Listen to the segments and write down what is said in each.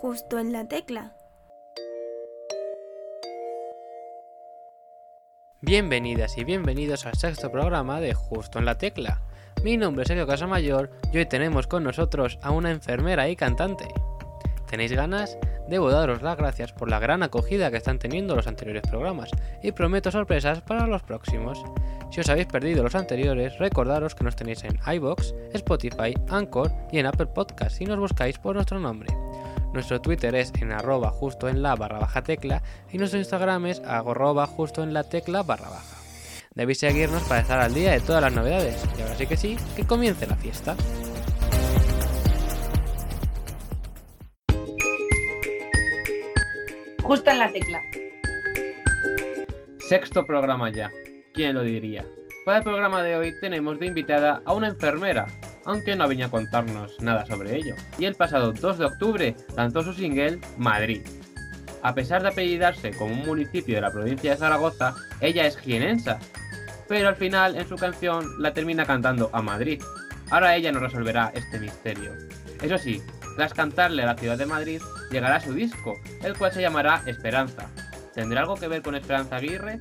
justo en la tecla. Bienvenidas y bienvenidos al sexto programa de Justo en la Tecla. Mi nombre es Sergio Casamayor y hoy tenemos con nosotros a una enfermera y cantante. ¿Tenéis ganas? Debo daros las gracias por la gran acogida que están teniendo los anteriores programas y prometo sorpresas para los próximos. Si os habéis perdido los anteriores, recordaros que nos tenéis en iBox, Spotify, Anchor y en Apple Podcast si nos buscáis por nuestro nombre. Nuestro Twitter es en arroba justo en la barra baja tecla y nuestro Instagram es arroba justo en la tecla barra baja. Debéis seguirnos para estar al día de todas las novedades. Y ahora sí que sí, que comience la fiesta. Justo en la tecla. Sexto programa ya. ¿Quién lo diría? Para el programa de hoy tenemos de invitada a una enfermera, aunque no venía a contarnos nada sobre ello. Y el pasado 2 de octubre lanzó su single Madrid. A pesar de apellidarse como un municipio de la provincia de Zaragoza, ella es jienensa, pero al final en su canción la termina cantando a Madrid. Ahora ella nos resolverá este misterio. Eso sí, tras cantarle a la ciudad de Madrid, llegará su disco, el cual se llamará Esperanza. ¿Tendrá algo que ver con Esperanza Aguirre?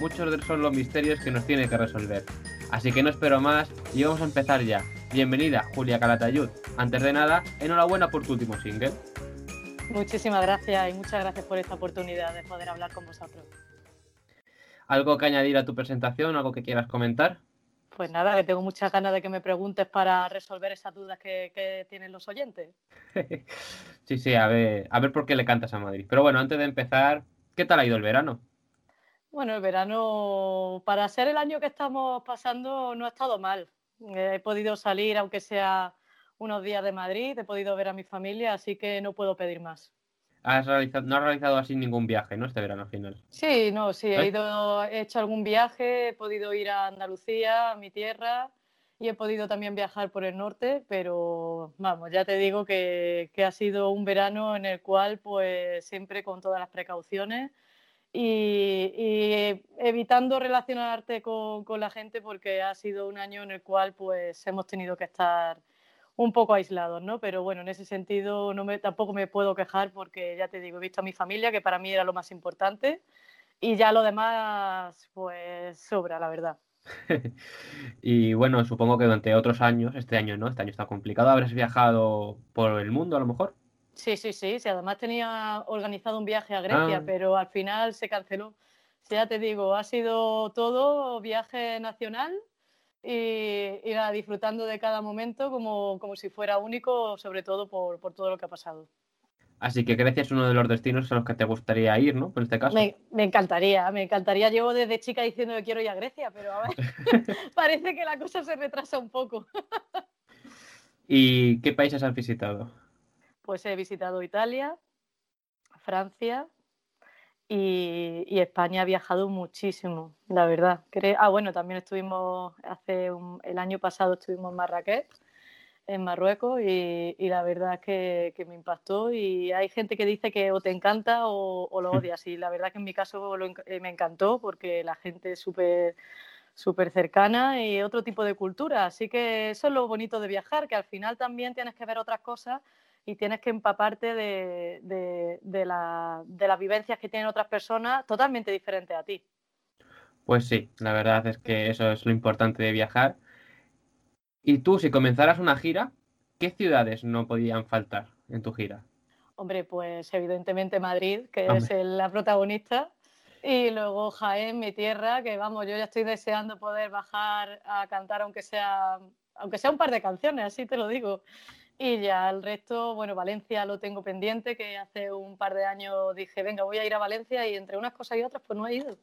Muchos son los misterios que nos tiene que resolver. Así que no espero más y vamos a empezar ya. Bienvenida, Julia Calatayud. Antes de nada, enhorabuena por tu último single. Muchísimas gracias y muchas gracias por esta oportunidad de poder hablar con vosotros. ¿Algo que añadir a tu presentación? ¿Algo que quieras comentar? Pues nada, que tengo muchas ganas de que me preguntes para resolver esas dudas que, tienen los oyentes. sí, sí, a ver, a ver por qué le cantas a Madrid. Pero bueno, antes de empezar, ¿qué tal ha ido el verano? Bueno, el verano, para ser el año que estamos pasando, no ha estado mal. He podido salir, aunque sea unos días de Madrid, he podido ver a mi familia, así que no puedo pedir más. Has realizado, no has realizado así ningún viaje, ¿no? Este verano final. Sí, no, sí, he, ¿Eh? ido, he hecho algún viaje, he podido ir a Andalucía, a mi tierra, y he podido también viajar por el norte, pero vamos, ya te digo que, que ha sido un verano en el cual, pues siempre con todas las precauciones y, evitando relacionarte con, con, la gente porque ha sido un año en el cual pues hemos tenido que estar un poco aislados, ¿no? Pero bueno, en ese sentido no me, tampoco me puedo quejar porque ya te digo, he visto a mi familia, que para mí era lo más importante, y ya lo demás pues sobra, la verdad. y bueno, supongo que durante otros años, este año no, este año está complicado, habrás viajado por el mundo a lo mejor. Sí, sí, sí, sí. Además tenía organizado un viaje a Grecia, ah. pero al final se canceló. ya te digo, ha sido todo viaje nacional y, y disfrutando de cada momento como, como, si fuera único, sobre todo por, por, todo lo que ha pasado. Así que Grecia es uno de los destinos a los que te gustaría ir, ¿no? Por este caso. Me, me encantaría, me encantaría. Llevo desde chica diciendo que quiero ir a Grecia, pero a ver, parece que la cosa se retrasa un poco. ¿Y qué países has visitado? Pues he visitado Italia, Francia y, España. Ha viajado muchísimo, la verdad. Ah, bueno, también estuvimos hace el año pasado estuvimos en Marrakech, en Marruecos, y, la verdad es que, me impactó. Y hay gente que dice que o te encanta o, lo odias. Y la verdad que en mi caso eh, me encantó porque la gente es súper súper cercana y otro tipo de cultura. Así que eso es lo bonito de viajar, que al final también tienes que ver otras cosas y tienes que empaparte de, de, las vivencias que tienen otras personas totalmente diferentes a ti. Pues sí, la verdad es que eso es lo importante de viajar. Y tú, si comenzaras una gira, ¿qué ciudades no podían faltar en tu gira? Hombre, pues evidentemente Madrid, que es la protagonista, y luego Jaén, mi tierra, que vamos, yo ya estoy deseando poder bajar a cantar aunque sea, aunque sea un par de canciones, así te lo digo. Y ya el resto, bueno, Valencia lo tengo pendiente, que hace un par de años dije, venga, voy a ir a Valencia y entre unas cosas y otras, pues no he ido.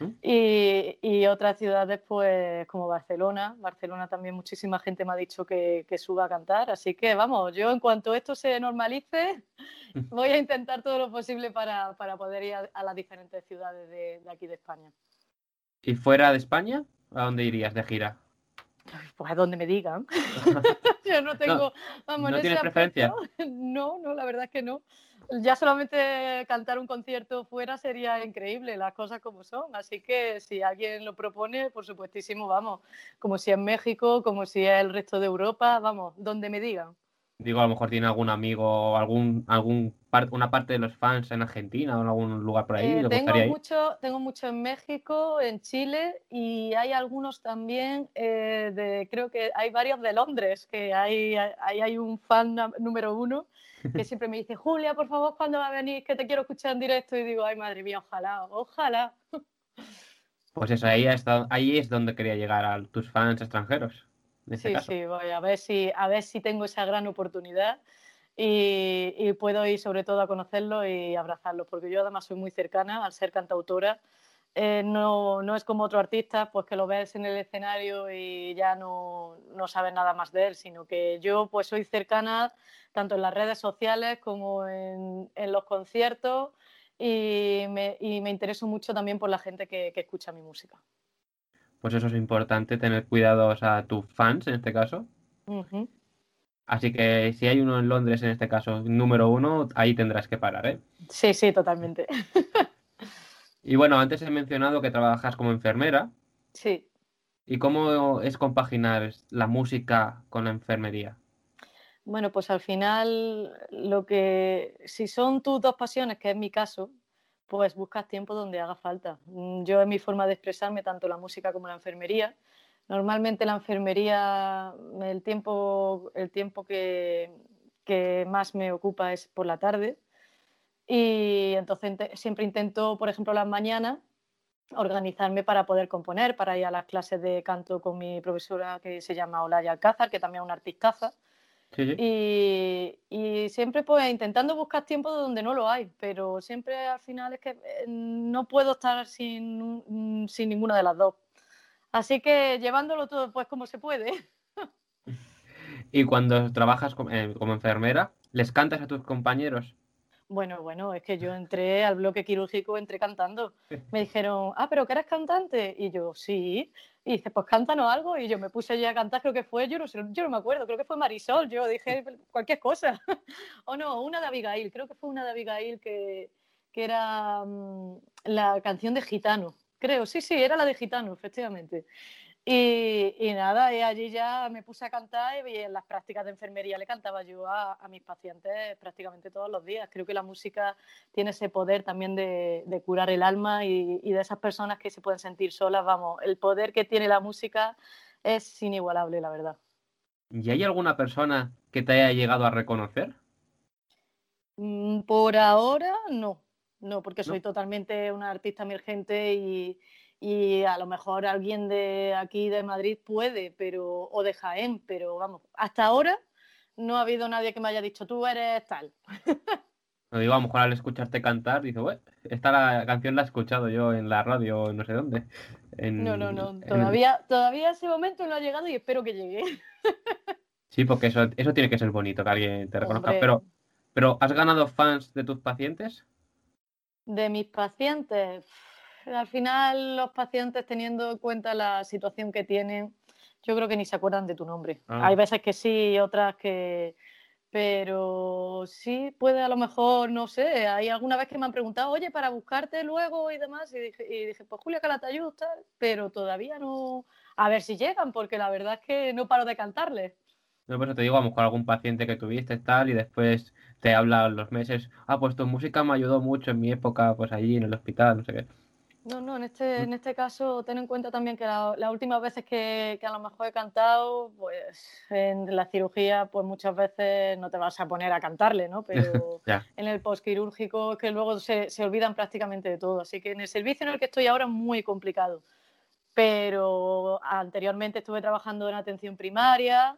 ¿Mm? Y, y, otras ciudades, pues como Barcelona. Barcelona también muchísima gente me ha dicho que, que, suba a cantar. Así que vamos, yo en cuanto esto se normalice, voy a intentar todo lo posible para, para poder ir a, las diferentes ciudades de, de aquí de España. ¿Y fuera de España? ¿A dónde irías de gira? Pues a donde me digan. Yo no tengo. vamos, ¿No tienes preferencia? No, no, la verdad es que no. Ya solamente cantar un concierto fuera sería increíble, las cosas como son. Así que si alguien lo propone, por supuestísimo, vamos. Como si es México, como si es el resto de Europa, vamos, donde me digan. Digo, a lo mejor tiene algún amigo algún, algún una parte de los fans en Argentina o en algún lugar por ahí. Eh, tengo, mucho, tengo mucho en México, en Chile y hay algunos también eh, de, creo que hay varios de Londres, que hay, hay, hay un fan número uno que siempre me dice, Julia, por favor, ¿cuándo va a venir? Que te quiero escuchar en directo. Y digo, ay, madre mía, ojalá, ojalá. Pues eso, ahí, ahí es donde quería llegar a tus fans extranjeros. Sí, sí, voy a ver si, a ver si tengo esa gran oportunidad y, puedo ir sobre todo a conocerlo y abrazarlo, porque yo además soy muy cercana al ser cantautora. Eh, no, no, es como otro artista, pues que lo ves en el escenario y ya no, no sabes nada más de él, sino que yo pues soy cercana tanto en las redes sociales como en, en los conciertos y me, y me, intereso mucho también por la gente que, que, escucha mi música. Pues eso es importante, tener cuidados a tus fans en este caso. Así que si hay uno en Londres, en este caso, número uno, ahí tendrás que parar, ¿eh? Sí, sí, totalmente. y bueno, antes he mencionado que trabajas como enfermera. Sí. ¿Y cómo es compaginar la música con la enfermería? Bueno, pues al final, lo que si son tus dos pasiones, que es mi caso, pues buscas tiempo donde haga falta. Mm, yo en mi forma de expresarme, tanto la música como la enfermería. Normalmente la enfermería, el tiempo, el tiempo que, que más me ocupa es por la tarde. Y entonces siempre intento, por ejemplo, las mañanas, organizarme para poder componer, para ir a las clases de canto con mi profesora que se llama Olaya Alcázar, que también es una artistaza y, y, siempre pues intentando buscar tiempo donde no lo hay, pero siempre al final es que eh, no puedo estar sin, sin ninguna de las dos. Así que llevándolo todo pues como se puede. ¿Y cuando trabajas eh, como enfermera, les cantas a tus compañeros? Bueno, bueno, es que yo entré al bloque quirúrgico, entré cantando. Me dijeron, ah, pero que eres cantante. Y yo, sí. Y dice, pues cántanos algo. Y yo me puse ya a cantar, creo que fue, yo no, sé, yo no me acuerdo, creo que fue Marisol. Yo dije cualquier cosa. o no, una de Abigail, creo que fue una de Abigail que, que era mm, la canción de Gitano. Creo, sí, sí, era la de Gitano, efectivamente. Y, nada, y allí ya me puse a cantar y en las prácticas de enfermería le cantaba yo a, mis pacientes prácticamente todos los días. Creo que la música tiene ese poder también de, curar el alma y, de esas personas que se pueden sentir solas, vamos, el poder que tiene la música es inigualable, la verdad. ¿Y hay alguna persona que te haya llegado a reconocer? Mm, por ahora no, no, porque soy totalmente una artista emergente y y a lo mejor alguien de aquí de Madrid puede, pero o de Jaén, pero vamos, hasta ahora no ha habido nadie que me haya dicho tú eres tal. No digo, a lo mejor al escucharte cantar, dice, esta la canción la he escuchado yo en la radio, no sé dónde. no, no, no, todavía, todavía ese momento no ha llegado y espero que llegue. Sí, porque eso, eso tiene que ser bonito, que alguien te reconozca. Pero, pero, ¿has ganado fans de tus pacientes? De mis pacientes, al final los pacientes teniendo en cuenta la situación que tienen, yo creo que ni se acuerdan de tu nombre. Ah. Hay veces que sí y otras que... Pero sí puede a lo mejor, no sé, hay alguna vez que me han preguntado, oye, para buscarte luego y demás, y dije, pues Julia Calatayud, tal, pero todavía no, a ver si llegan, porque la verdad es que no paro de cantarles. No, pues te digo, a lo mejor algún paciente que tuviste tal y después te habla los meses, ah, pues tu música me ayudó mucho en mi época, pues allí en el hospital, no sé qué. No, no, en este, en este caso ten en cuenta también que las últimas veces que, que, a lo mejor he cantado, pues en la cirugía, pues muchas veces no te vas a poner a cantarle, ¿no? Pero en el postquirúrgico es que luego se, se, olvidan prácticamente de todo. Así que en el servicio en el que estoy ahora es muy complicado. Pero anteriormente estuve trabajando en atención primaria,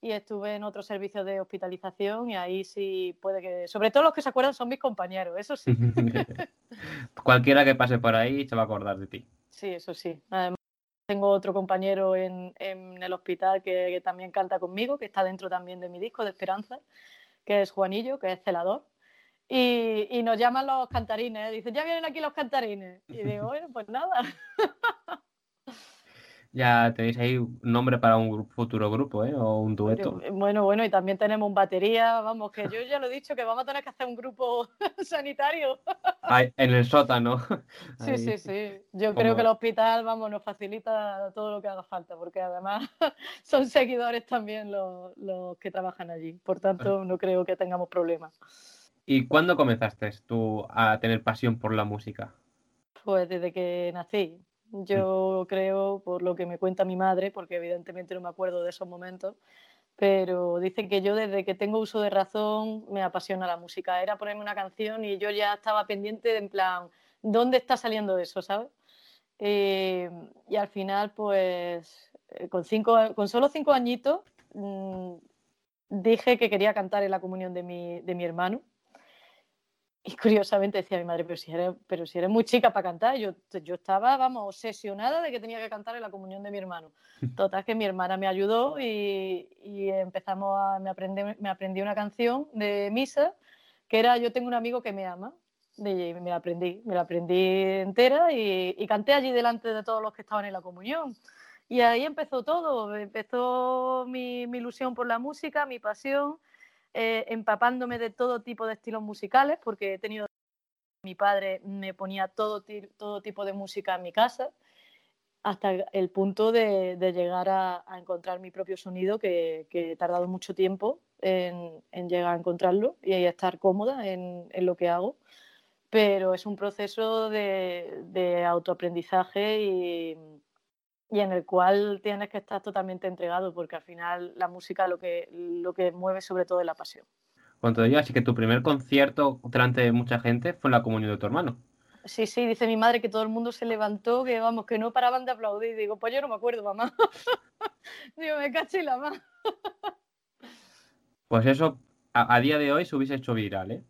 y estuve en otro servicio de hospitalización y ahí sí puede que, sobre todo los que se acuerdan son mis compañeros, eso sí. Cualquiera que pase por ahí se va a acordar de ti. Sí, eso sí. Además, tengo otro compañero en, en el hospital que, también canta conmigo, que está dentro también de mi disco de Esperanza, que es Juanillo, que es celador. Y, y nos llaman los cantarines, ¿eh? dicen, ya vienen aquí los cantarines. Y digo, bueno, pues nada. Ya tenéis ahí un nombre para un futuro grupo, ¿eh? O un dueto. Bueno, bueno, y también tenemos un batería, vamos, que yo ya lo he dicho, que vamos a tener que hacer un grupo sanitario. en el sótano. Sí, sí, sí. Yo creo que el hospital, vamos, nos facilita todo lo que haga falta, porque además son seguidores también los, los que trabajan allí. Por tanto, no creo que tengamos problemas. ¿Y cuándo comenzaste tú a tener pasión por la música? Pues desde que nací. Mm. Yo creo, por lo que me cuenta mi madre, porque evidentemente no me acuerdo de esos momentos, pero dicen que yo desde que tengo uso de razón me apasiona la música. Era ponerme una canción y yo ya estaba pendiente de en plan, ¿dónde está saliendo eso, sabes? Eh, y al final, pues, eh, con, cinco, con solo cinco añitos, mm, dije que quería cantar en la comunión de mi, de mi hermano y curiosamente decía mi madre, pero si eres, pero si eres muy chica para cantar, yo, yo estaba, vamos, obsesionada de que tenía que cantar en la comunión de mi hermano. Total, que mi hermana me ayudó y, y empezamos a, me aprendí, me aprendí una canción de misa que era Yo tengo un amigo que me ama. Y me la aprendí, me la aprendí entera y, y canté allí delante de todos los que estaban en la comunión. Y ahí empezó todo, empezó mi, mi ilusión por la música, mi pasión eh, empapándome de todo tipo de estilos musicales, porque he tenido... Mi padre me ponía todo, todo tipo de música en mi casa, hasta el punto de, llegar a, encontrar mi propio sonido, que, he tardado mucho tiempo en, llegar a encontrarlo y estar cómoda en, lo que hago. Pero es un proceso de, de autoaprendizaje y, y en el cual tienes que estar totalmente entregado, porque al final la música lo que, lo que mueve sobre todo es la pasión. Cuando digas así que tu primer concierto delante de mucha gente fue en la comunión de tu hermano. Sí, sí, dice mi madre que todo el mundo se levantó, que vamos, que no paraban de aplaudir. Digo, pues yo no me acuerdo, mamá. Digo, me caché la mano. pues eso, a, día de hoy se hubiese hecho viral, ¿eh?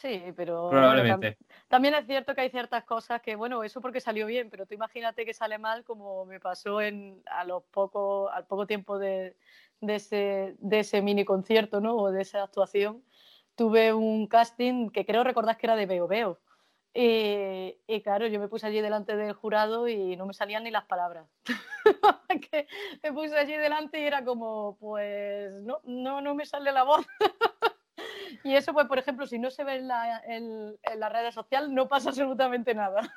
Sí, pero Probablemente. también es cierto que hay ciertas cosas que, bueno, eso porque salió bien, pero tú imagínate que sale mal como me pasó en, a los poco, al poco tiempo de, de, ese, de ese mini concierto, ¿no? O de esa actuación. Tuve un casting que creo recordar que era de Veo Veo. Y, y, claro, yo me puse allí delante del jurado y no me salían ni las palabras. me puse allí delante y era como, pues no, no, no me sale la voz. Y eso, pues, por ejemplo, si no se ve en la, en, la red social, no pasa absolutamente nada.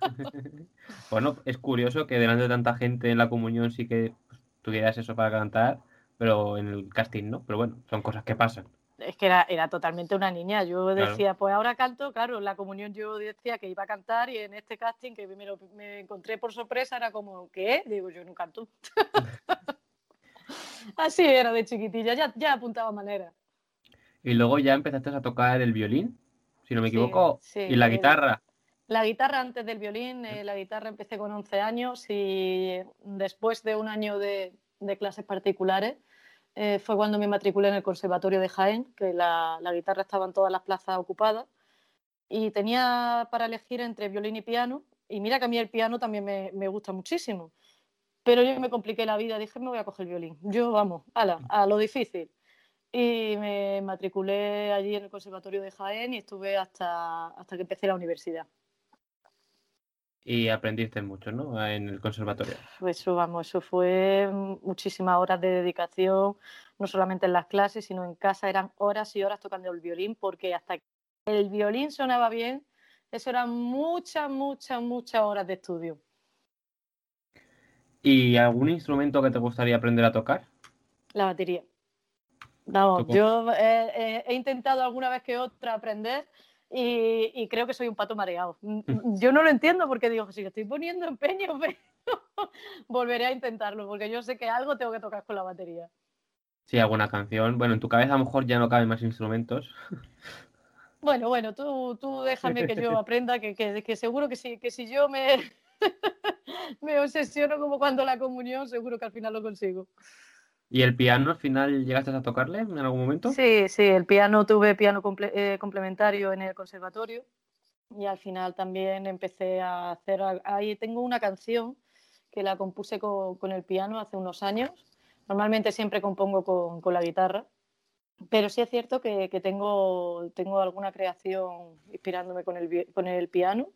bueno, es curioso que delante de tanta gente en la comunión sí que pues, tuvieras eso para cantar, pero en el casting no. Pero bueno, son cosas que pasan. Es que era, era totalmente una niña. Yo decía, pues ahora canto, claro, en la comunión yo decía que iba a cantar y en este casting que me, me encontré por sorpresa era como, ¿qué? Digo, yo no canto. Así era de chiquitilla, ya, ya apuntaba manera. Y luego ya empezaste a tocar el violín, si no me equivoco, y la guitarra. La guitarra antes del violín, eh, la guitarra empecé con 11 años y después de un año de, clases particulares eh, fue cuando me matriculé en el Conservatorio de Jaén, que la, guitarra estaba en todas las plazas ocupadas y tenía para elegir entre violín y piano. Y mira que a mí el piano también me, me gusta muchísimo. Pero yo me compliqué la vida, dije, me voy a coger el violín. Yo, vamos, ala, a lo difícil y me matriculé allí en el Conservatorio de Jaén y estuve hasta, hasta que empecé la universidad. Y aprendiste mucho, ¿no? En el conservatorio. Pues eso, vamos, eso fue muchísimas horas de dedicación, no solamente en las clases, sino en casa eran horas y horas tocando el violín, porque hasta que el violín sonaba bien, eso eran muchas, muchas, muchas horas de estudio. ¿Y algún instrumento que te gustaría aprender a tocar? La batería. No, yo he intentado alguna vez que otra aprender y, creo que soy un pato mareado. Mm, mm, yo no lo entiendo porque digo, si estoy poniendo empeño, volveré a intentarlo porque yo sé que algo tengo que tocar con la batería. Sí, alguna canción. Bueno, en tu cabeza a lo mejor ya no caben más instrumentos. Bueno, bueno, tú, tú déjame que yo aprenda, que, que, seguro que si, que si yo me, me obsesiono como cuando la comunión, seguro que al final lo consigo. ¿Y el piano al final llegaste a tocarle en algún momento? Sí, sí, el piano tuve piano eh, complementario en el conservatorio y al final también empecé a hacer, ahí tengo una canción que la compuse con, el piano hace unos años. Normalmente siempre compongo con, la guitarra, pero sí es cierto que, tengo, tengo alguna creación inspirándome con el, con el piano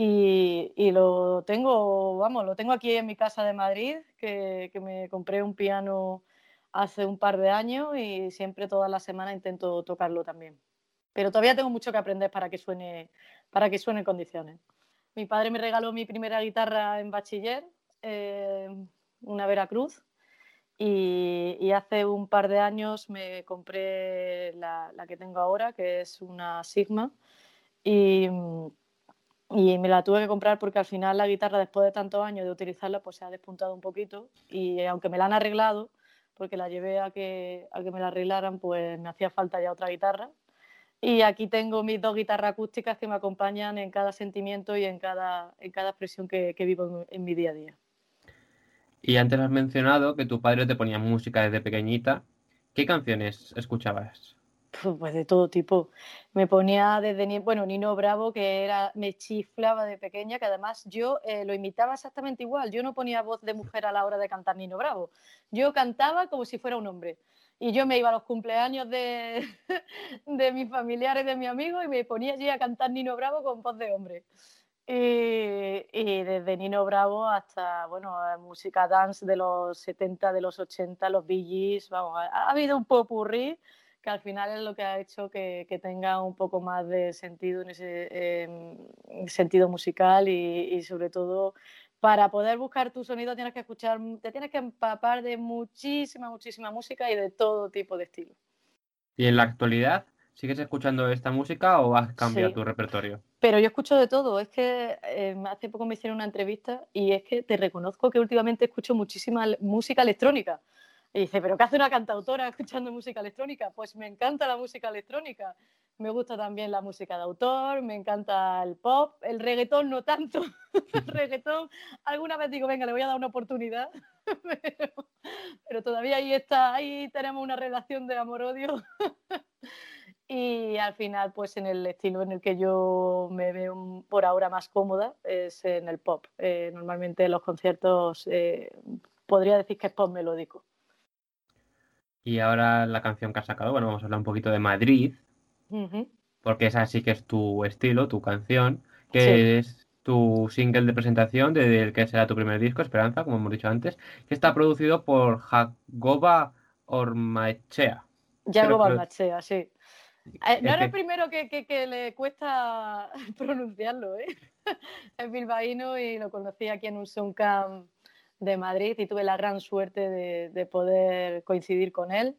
Y, lo tengo, vamos, lo tengo aquí en mi casa de Madrid, que, me compré un piano hace un par de años y siempre toda la semana intento tocarlo también. Pero todavía tengo mucho que aprender para que suene, para que suene en condiciones. Mi padre me regaló mi primera guitarra en bachiller, eh, una Veracruz, y, hace un par de años me compré la, la, que tengo ahora, que es una Sigma, y, y me la tuve que comprar porque al final la guitarra, después de tantos años de utilizarla, pues se ha despuntado un poquito. Y aunque me la han arreglado, porque la llevé a que, a que me la arreglaran, pues me hacía falta ya otra guitarra. Y aquí tengo mis dos guitarras acústicas que me acompañan en cada sentimiento y en cada, en cada expresión que, que vivo en, en, mi día a día. Y antes has mencionado que tu padre te ponía música desde pequeñita. ¿Qué canciones escuchabas? Pues de todo tipo. Me ponía desde, bueno, Nino Bravo, que era, me chiflaba de pequeña, que además yo eh, lo imitaba exactamente igual. Yo no ponía voz de mujer a la hora de cantar Nino Bravo. Yo cantaba como si fuera un hombre. Y yo me iba a los cumpleaños de, de mis familiares, de mis amigos, y me ponía allí a cantar Nino Bravo con voz de hombre. Y, desde Nino Bravo hasta, bueno, música dance de los 70, de los 80, los Bee vamos, ha, ha habido un popurrí que al final es lo que ha hecho que, tenga un poco más de sentido en ese em, sentido musical y, sobre todo para poder buscar tu sonido tienes que escuchar, te tienes que empapar de muchísima, muchísima música y de todo tipo de estilo. ¿Y en la actualidad sigues escuchando esta música o has cambiado tu repertorio? Pero yo escucho de todo. Es que em, hace poco me hicieron una entrevista y es que te reconozco que últimamente escucho muchísima música electrónica. Y dice, ¿pero qué hace una cantautora escuchando música electrónica? Pues me encanta la música electrónica. Me gusta también la música de autor, me encanta el pop, el reggaetón no tanto. el reggaetón, alguna vez digo, venga, le voy a dar una oportunidad. pero, todavía ahí está, ahí tenemos una relación de amor-odio. y al final, pues en el estilo en el que yo me veo por ahora más cómoda es en el pop. Eh, normalmente en los conciertos eh, podría decir que es pop melódico. Y ahora la canción que has sacado, bueno, vamos a hablar un poquito de Madrid, porque esa sí que es tu estilo, tu canción, que es tu single de presentación del que será tu primer disco, Esperanza, como hemos dicho antes, que está producido por Jagoba Ormachea. Jagoba Ormachea, sí. Eh, no era el primero que, que, le cuesta pronunciarlo, ¿eh? es bilbaíno y lo conocí aquí en un Soundcamp de Madrid y tuve la gran suerte de, poder coincidir con él.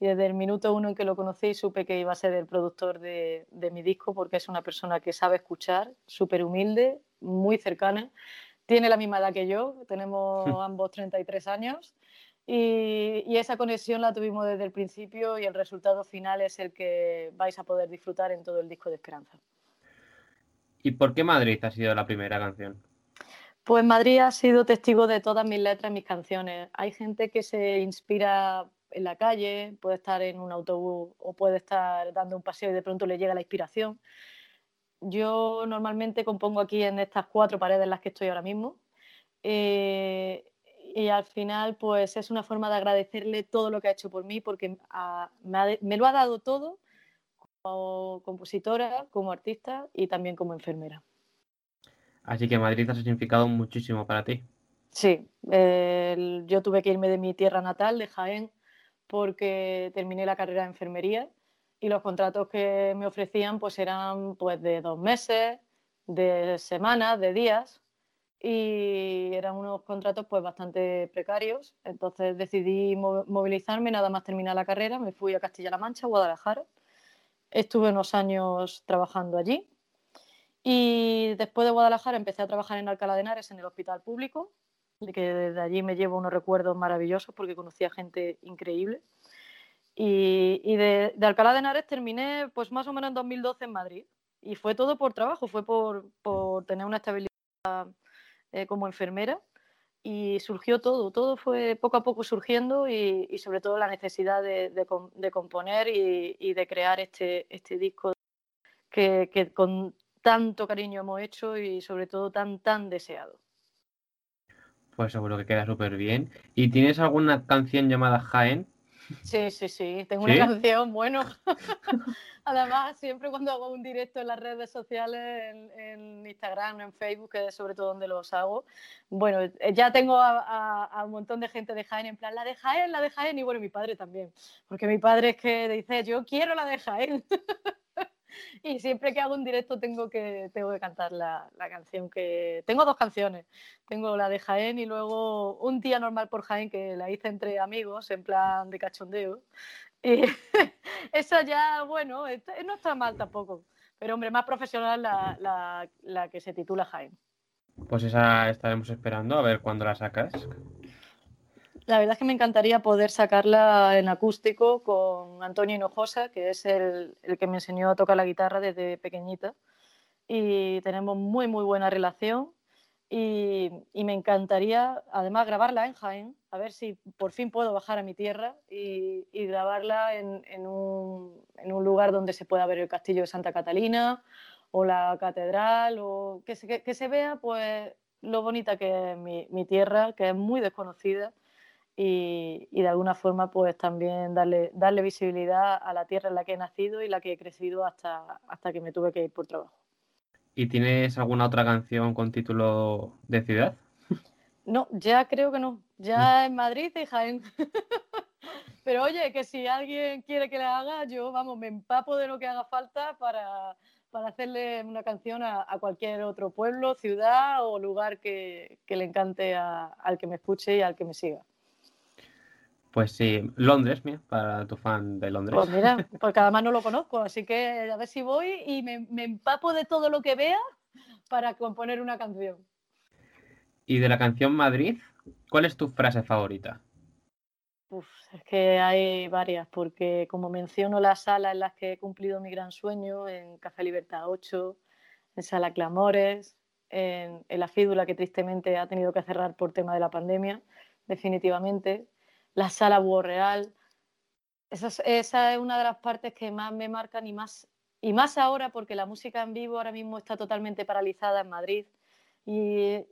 Y desde el minuto uno en que lo conocí supe que iba a ser el productor de, mi disco porque es una persona que sabe escuchar, súper humilde, muy cercana. Tiene la misma edad que yo, tenemos ambos 33 años. Y, y, esa conexión la tuvimos desde el principio y el resultado final es el que vais a poder disfrutar en todo el disco de Esperanza. ¿Y por qué Madrid ha sido la primera canción? Pues Madrid ha sido testigo de todas mis letras mis canciones. Hay gente que se inspira en la calle, puede estar en un autobús o puede estar dando un paseo y de pronto le llega la inspiración. Yo normalmente compongo aquí en estas cuatro paredes en las que estoy ahora mismo. Eh, y al final, pues es una forma de agradecerle todo lo que ha hecho por mí, porque me lo ha dado todo como compositora, como artista y también como enfermera. Así que Madrid ha significado muchísimo para ti. Sí, yo tuve que irme de mi tierra natal, de Jaén, porque terminé la carrera de enfermería y los contratos que me ofrecían pues eran pues de dos meses, de semanas, de días y eran unos contratos pues bastante precarios. Entonces decidí movilizarme nada más terminar la carrera, me fui a Castilla-La Mancha, Guadalajara. Estuve unos años trabajando allí y después de Guadalajara empecé a trabajar en Alcalá de Henares en el hospital público, que desde allí me llevo unos recuerdos maravillosos porque conocí a gente increíble. Y, de, Alcalá de Henares terminé pues más o menos en 2012 en Madrid. Y fue todo por trabajo, fue por, tener una estabilidad eh, como enfermera. Y surgió todo, todo fue poco a poco surgiendo y, sobre todo la necesidad de, componer y, de crear este, este disco que, que con tanto cariño hemos hecho y sobre todo tan, tan deseado. Pues seguro que queda súper bien. ¿Y tienes alguna canción llamada Jaén? Sí, sí, sí. Tengo una canción, bueno. Además, siempre cuando hago un directo en las redes sociales, en, Instagram, en Facebook, que es sobre todo donde los hago, bueno, eh, ya tengo a, un montón de gente de Jaén, en plan, la de Jaén, la de Jaén, y bueno, mi padre también, porque mi padre es que dice, yo quiero la de Jaén. y siempre que hago un directo tengo que, tengo que cantar la, la, canción que... Tengo dos canciones, tengo la de Jaén y luego Un día normal por Jaén, que la hice entre amigos, en plan de cachondeo. Y esa ya, bueno, no está mal tampoco. Pero, hombre, más profesional la, la, que se titula Jaime. Pues esa estaremos esperando a ver cuándo la sacas. La verdad es que me encantaría poder sacarla en acústico con Antonio Hinojosa, que es el, el, que me enseñó a tocar la guitarra desde pequeñita. Y tenemos muy, muy buena relación. Y, me encantaría, además, grabarla en Jaén, a ver si por fin puedo bajar a mi tierra y, grabarla en, un, lugar donde se pueda ver el castillo de Santa Catalina o la catedral, o que se, que, se vea pues lo bonita que es mi, tierra, que es muy desconocida. Y, de alguna forma pues también darle, darle visibilidad a la tierra en la que he nacido y la que he crecido hasta, hasta que me tuve que ir por trabajo. ¿Y tienes alguna otra canción con título de ciudad? No, ya creo que no. Ya en Madrid y Jaén. Pero oye, que si alguien quiere que la haga, yo, vamos, me empapo de lo que haga falta para, hacerle una canción a, cualquier otro pueblo, ciudad o lugar que, le encante al que me escuche y al que me siga. Pues sí, Londres, mira, para tu fan de Londres. Pues mira, porque además no lo conozco, así que a ver si voy y me, empapo de todo lo que vea para componer una canción. Y de la canción Madrid, ¿cuál es tu frase favorita? Uf, es que hay varias, porque como menciono las salas en las que he cumplido mi gran sueño, en Café Libertad 8, en Sala Clamores, en, en la Fídula que tristemente ha tenido que cerrar por tema de la pandemia, definitivamente, la sala Búho Real. Esa es, una de las partes que más me marcan y más, y más ahora porque la música en vivo ahora mismo está totalmente paralizada en Madrid y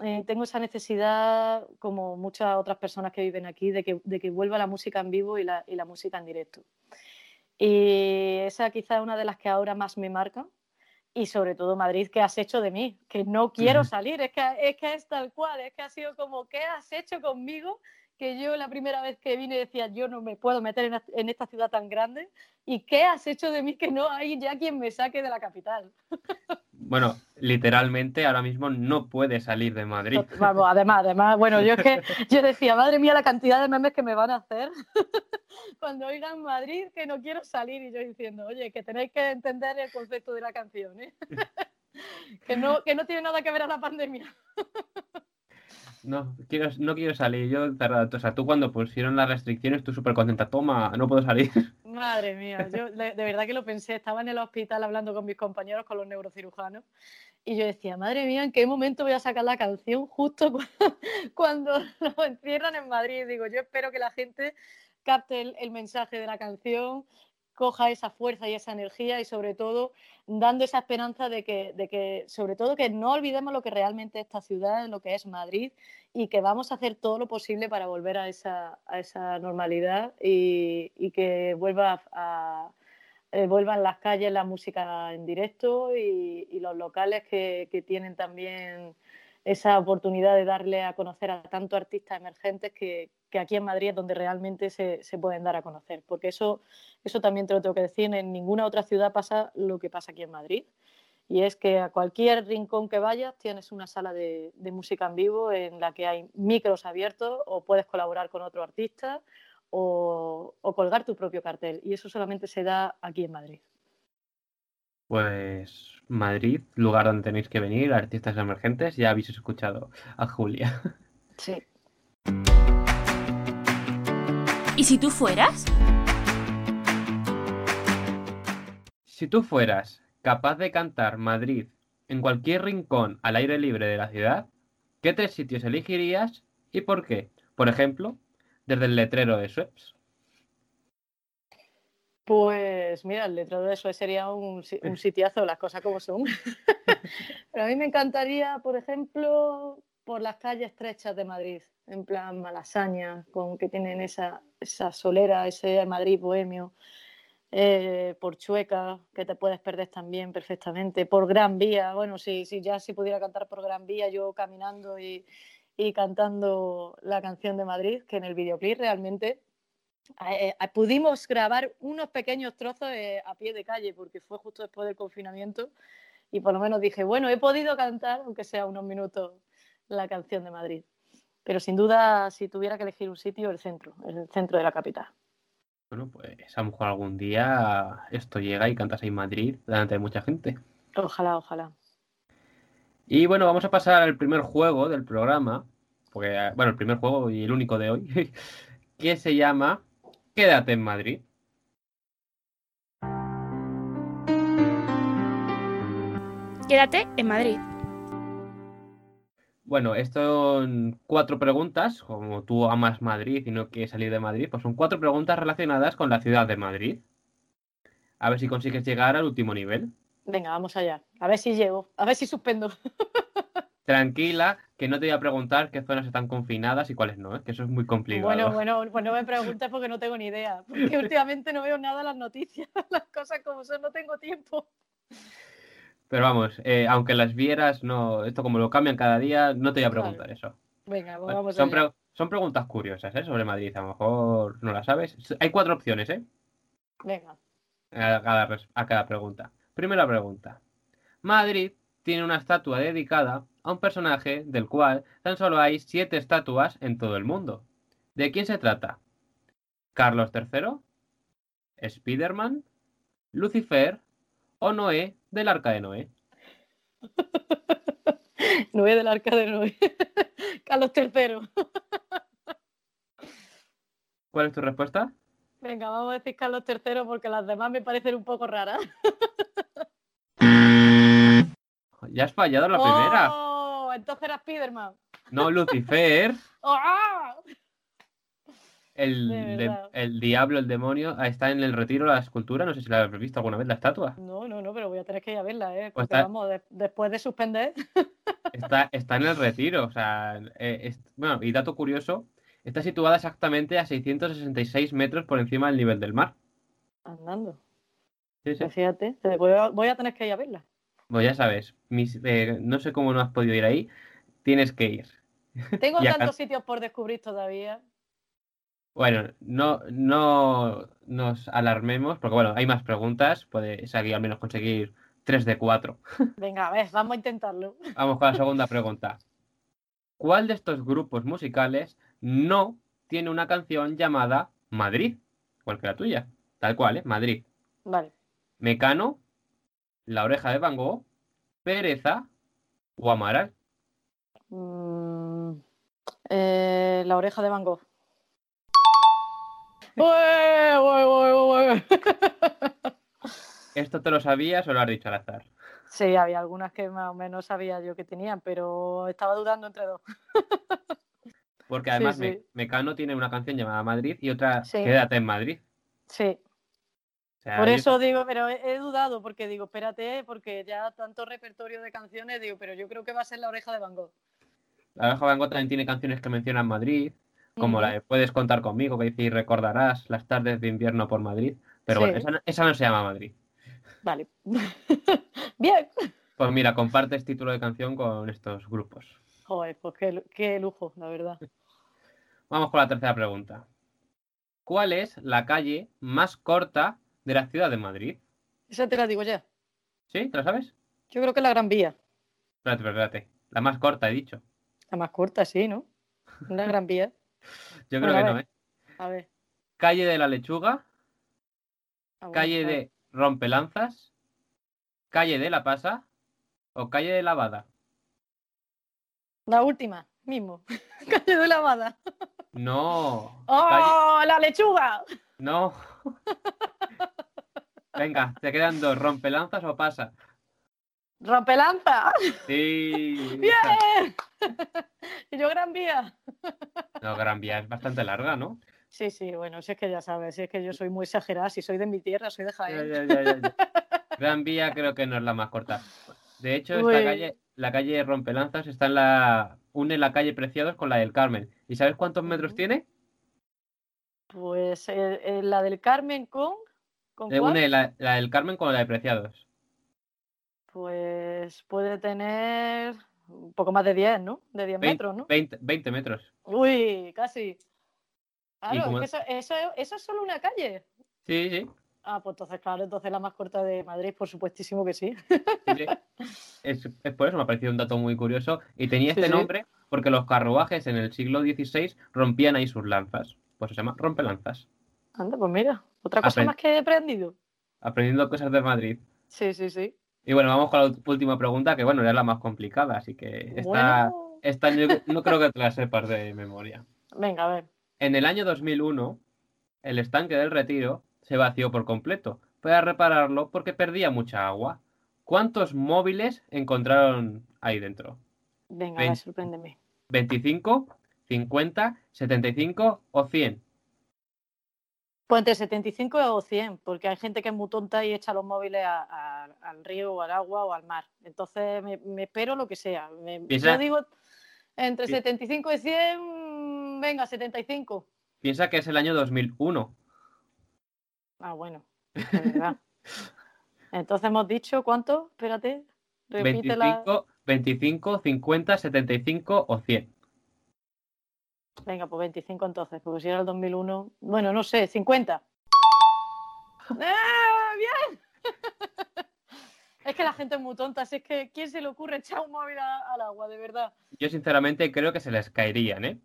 eh, tengo esa necesidad, como muchas otras personas que viven aquí, de que, de que vuelva la música en vivo y la, y la, música en directo. Y esa quizá es una de las que ahora más me marca. Y sobre todo Madrid, ¿qué has hecho de mí? Que no quiero salir, es que, es que es tal cual, es que ha sido como, ¿qué has hecho conmigo? Que yo la primera vez que vine decía, yo no me puedo meter en, esta ciudad tan grande. ¿Y qué has hecho de mí que no hay ya quien me saque de la capital? Bueno, literalmente ahora mismo no puede salir de Madrid. Vamos, además, además, bueno, yo es que yo decía, madre mía, la cantidad de memes que me van a hacer cuando oigan Madrid que no quiero salir y yo diciendo, oye, que tenéis que entender el concepto de la canción, ¿eh? que, no, que no tiene nada que ver a la pandemia. No, quiero, no quiero salir. Yo, o sea, tú cuando pusieron las restricciones, tú súper contenta, toma, no puedo salir. Madre mía, yo de, verdad que lo pensé. Estaba en el hospital hablando con mis compañeros, con los neurocirujanos, y yo decía, madre mía, ¿en qué momento voy a sacar la canción? Justo cuando, lo encierran en Madrid. Digo, yo espero que la gente capte el mensaje de la canción, coja esa fuerza y esa energía y sobre todo dando esa esperanza de que, de que, sobre todo que no olvidemos lo que realmente es esta ciudad, lo que es Madrid y que vamos a hacer todo lo posible para volver a esa, a esa normalidad y, que vuelva a, eh, vuelvan las calles la música en directo y, y los locales que, que tienen también esa oportunidad de darle a conocer a tantos artistas emergentes que, que aquí en Madrid es donde realmente se, se, pueden dar a conocer. Porque eso, eso también te lo tengo que decir, en ninguna otra ciudad pasa lo que pasa aquí en Madrid. Y es que a cualquier rincón que vayas tienes una sala de, de música en vivo en la que hay micros abiertos o puedes colaborar con otro artista o, o colgar tu propio cartel. Y eso solamente se da aquí en Madrid. Pues Madrid, lugar donde tenéis que venir, artistas emergentes, ya habéis escuchado a Julia. Sí. ¿Y si tú fueras? Si tú fueras capaz de cantar Madrid en cualquier rincón al aire libre de la ciudad, ¿qué tres sitios elegirías y por qué? Por ejemplo, desde el letrero de Sueps. Pues mira, el letrero de Sueps sería un, un sitiazo, las cosas como son. Pero a mí me encantaría, por ejemplo, por las calles estrechas de Madrid, en plan Malasaña, con que tienen esa, esa solera, ese Madrid bohemio, eh, por Chueca, que te puedes perder también perfectamente, por Gran Vía, bueno, si, si ya si pudiera cantar por Gran Vía, yo caminando y, y cantando la canción de Madrid, que en el videoclip realmente eh, eh, pudimos grabar unos pequeños trozos eh, a pie de calle, porque fue justo después del confinamiento, y por lo menos dije, bueno, he podido cantar, aunque sea unos minutos, la canción de Madrid. Pero sin duda, si tuviera que elegir un sitio, el centro, el centro de la capital. Bueno, pues a lo mejor algún día esto llega y cantas ahí en Madrid delante de mucha gente. Ojalá, ojalá. Y bueno, vamos a pasar al primer juego del programa, porque, bueno, el primer juego y el único de hoy, que se llama Quédate en Madrid. Quédate en Madrid. Bueno, esto son cuatro preguntas, como tú amas Madrid y no quieres salir de Madrid, pues son cuatro preguntas relacionadas con la ciudad de Madrid. A ver si consigues llegar al último nivel. Venga, vamos allá. A ver si llego, a ver si suspendo. Tranquila, que no te voy a preguntar qué zonas están confinadas y cuáles no, ¿eh? que eso es muy complicado. Bueno, bueno, pues no me preguntes porque no tengo ni idea. Porque últimamente no veo nada en las noticias, las cosas como son, no tengo tiempo. Pero vamos, eh, aunque las vieras, no, esto como lo cambian cada día, no te voy a preguntar Vale. eso. Venga, pues vamos son, allá. pre- son preguntas curiosas, ¿eh? Sobre Madrid, a lo mejor no las sabes. Hay cuatro opciones, ¿eh? Venga. A cada, a cada pregunta. Primera pregunta. Madrid tiene una estatua dedicada a un personaje del cual tan solo hay siete estatuas en todo el mundo. ¿De quién se trata? ¿Carlos III? ¿Spiderman? ¿Lucifer? ¿O Noé del Arca de Noé? Noé del Arca de Noé. Carlos III. ¿Cuál es tu respuesta? Venga, vamos a decir Carlos III porque las demás me parecen un poco raras. Ya has fallado la primera. ¡Oh! Entonces era Spiderman. No, Lucifer. ¡Oh! El, De el diablo, el demonio, ah, está en el retiro la escultura. No sé si la has visto alguna vez la estatua. No, no, no, pero voy a tener que ir a verla, ¿eh? Porque está- vamos, de- después de suspender. Está, está en el retiro. O sea, eh, es- bueno, y dato curioso, está situada exactamente a 666 metros por encima del nivel del mar. Andando. Sí, sí. Fíjate, te- voy a, voy a tener que ir a verla. Pues ya sabes, mis- eh, no sé cómo no has podido ir ahí. Tienes que ir. Tengo tantos sitios por descubrir todavía. Bueno, no, no nos alarmemos, porque bueno, hay más preguntas. Puedes aquí al menos conseguir 3 de 4. Venga, a ver, vamos a intentarlo. Vamos con la segunda pregunta. ¿Cuál de estos grupos musicales no tiene una canción llamada Madrid? Igual que la tuya. Tal cual, ¿eh? Madrid. Vale. Mecano, La Oreja de Van Gogh, Pereza o Amaral. Mm, eh, la oreja de Van Gogh. ¡Ué, ué, ué, ué! ¿Esto te lo sabías o lo has dicho al azar? Sí, había algunas que más o menos sabía yo que tenían, pero estaba dudando entre dos. Porque además sí. Mecano tiene una canción llamada Madrid y otra Sí. Quédate en Madrid. Sí, O sea, por yo- eso digo, pero he, he dudado, porque digo, espérate, porque ya tanto repertorio de canciones, digo, pero yo creo que va a ser la oreja de Van Gogh. La Oreja de Van Gogh también tiene canciones que mencionan Madrid, como la de Puedes contar conmigo, que dice y recordarás las tardes de invierno por Madrid. Pero Sí. bueno, esa no, esa no se llama Madrid. Vale. Bien. Pues mira, compartes título de canción con estos grupos. Joder, pues qué, qué lujo, la verdad. Vamos con la tercera pregunta. ¿Cuál es la calle más corta de la ciudad de Madrid? Esa te la digo ya. ¿Sí? ¿Te lo sabes? Yo creo que es la Gran Vía. Espérate, espérate. La más corta, he dicho. La más corta, sí, ¿no? La Gran Vía. Yo creo que no. ¿eh? A ver. Calle de la Lechuga, Ah, bueno, calle ver. de Rompelanzas, calle de La Pasa o calle de Lavada. La última, mismo. Calle de lavada. No. calle- ¡Oh, la lechuga! No. Venga, te quedan dos. ¿Rompelanzas o pasa? ¡Rompelanza! Sí. ¡Bien! y yo Gran Vía. No, Gran Vía es bastante larga, ¿no? Sí, sí, bueno, si es que ya sabes, si es que yo soy muy exagerada, si soy de mi tierra, soy de Jaén. ya, ya, ya, ya. Gran Vía creo que no es la más corta. De hecho, esta Uy. calle, la calle Rompelanzas está en la. une la calle Preciados con la del Carmen. ¿Y sabes cuántos metros tiene? Pues eh, eh, la del Carmen con. ¿Con Eh, une la, la del Carmen con la de Preciados. Pues puede tener un poco más de 10, ¿no? De 10 Vein- metros, ¿no? 20, 20 metros. Uy, casi. Claro, es que eso, eso, eso es solo una calle. Sí, sí. Ah, pues entonces, claro, entonces la más corta de Madrid, por supuestísimo que sí. sí, sí. Es, es por eso me ha parecido un dato muy curioso. Y tenía este sí. nombre porque los carruajes en el siglo XVI rompían ahí sus lanzas. Pues se llama rompelanzas. Anda, pues mira, otra cosa más que he aprendido. Aprendiendo cosas de Madrid. Sí, sí, sí. Y bueno, vamos con la última pregunta, que bueno, era la más complicada, así que esta, Bueno, esta yo no creo que te la sepas de memoria. venga, a ver. En el año 2001, el estanque del Retiro se vació por completo para repararlo porque perdía mucha agua. ¿Cuántos móviles encontraron ahí dentro? Venga, Ven. va, sorpréndeme. ¿25, 50, 75 o 100? Pues entre 75 o 100, porque hay gente que es muy tonta y echa los móviles a- a- al río o al agua o al mar. Entonces me, me espero lo que sea. Me- Piensa- yo digo entre Pi- 75 y 100, venga, 75. Piensa que es el año 2001. Ah, bueno, de verdad. Entonces hemos dicho, ¿cuánto? Espérate, repítela. 25, 25, 50, 75 o 100. Venga, pues 25 entonces, porque si era el 2001, bueno, no sé, 50. ¡Ah, bien! es que la gente es muy tonta, si es que ¿quién se le ocurre echar un móvil a- al agua, de verdad? Yo sinceramente creo que se les caerían, ¿eh?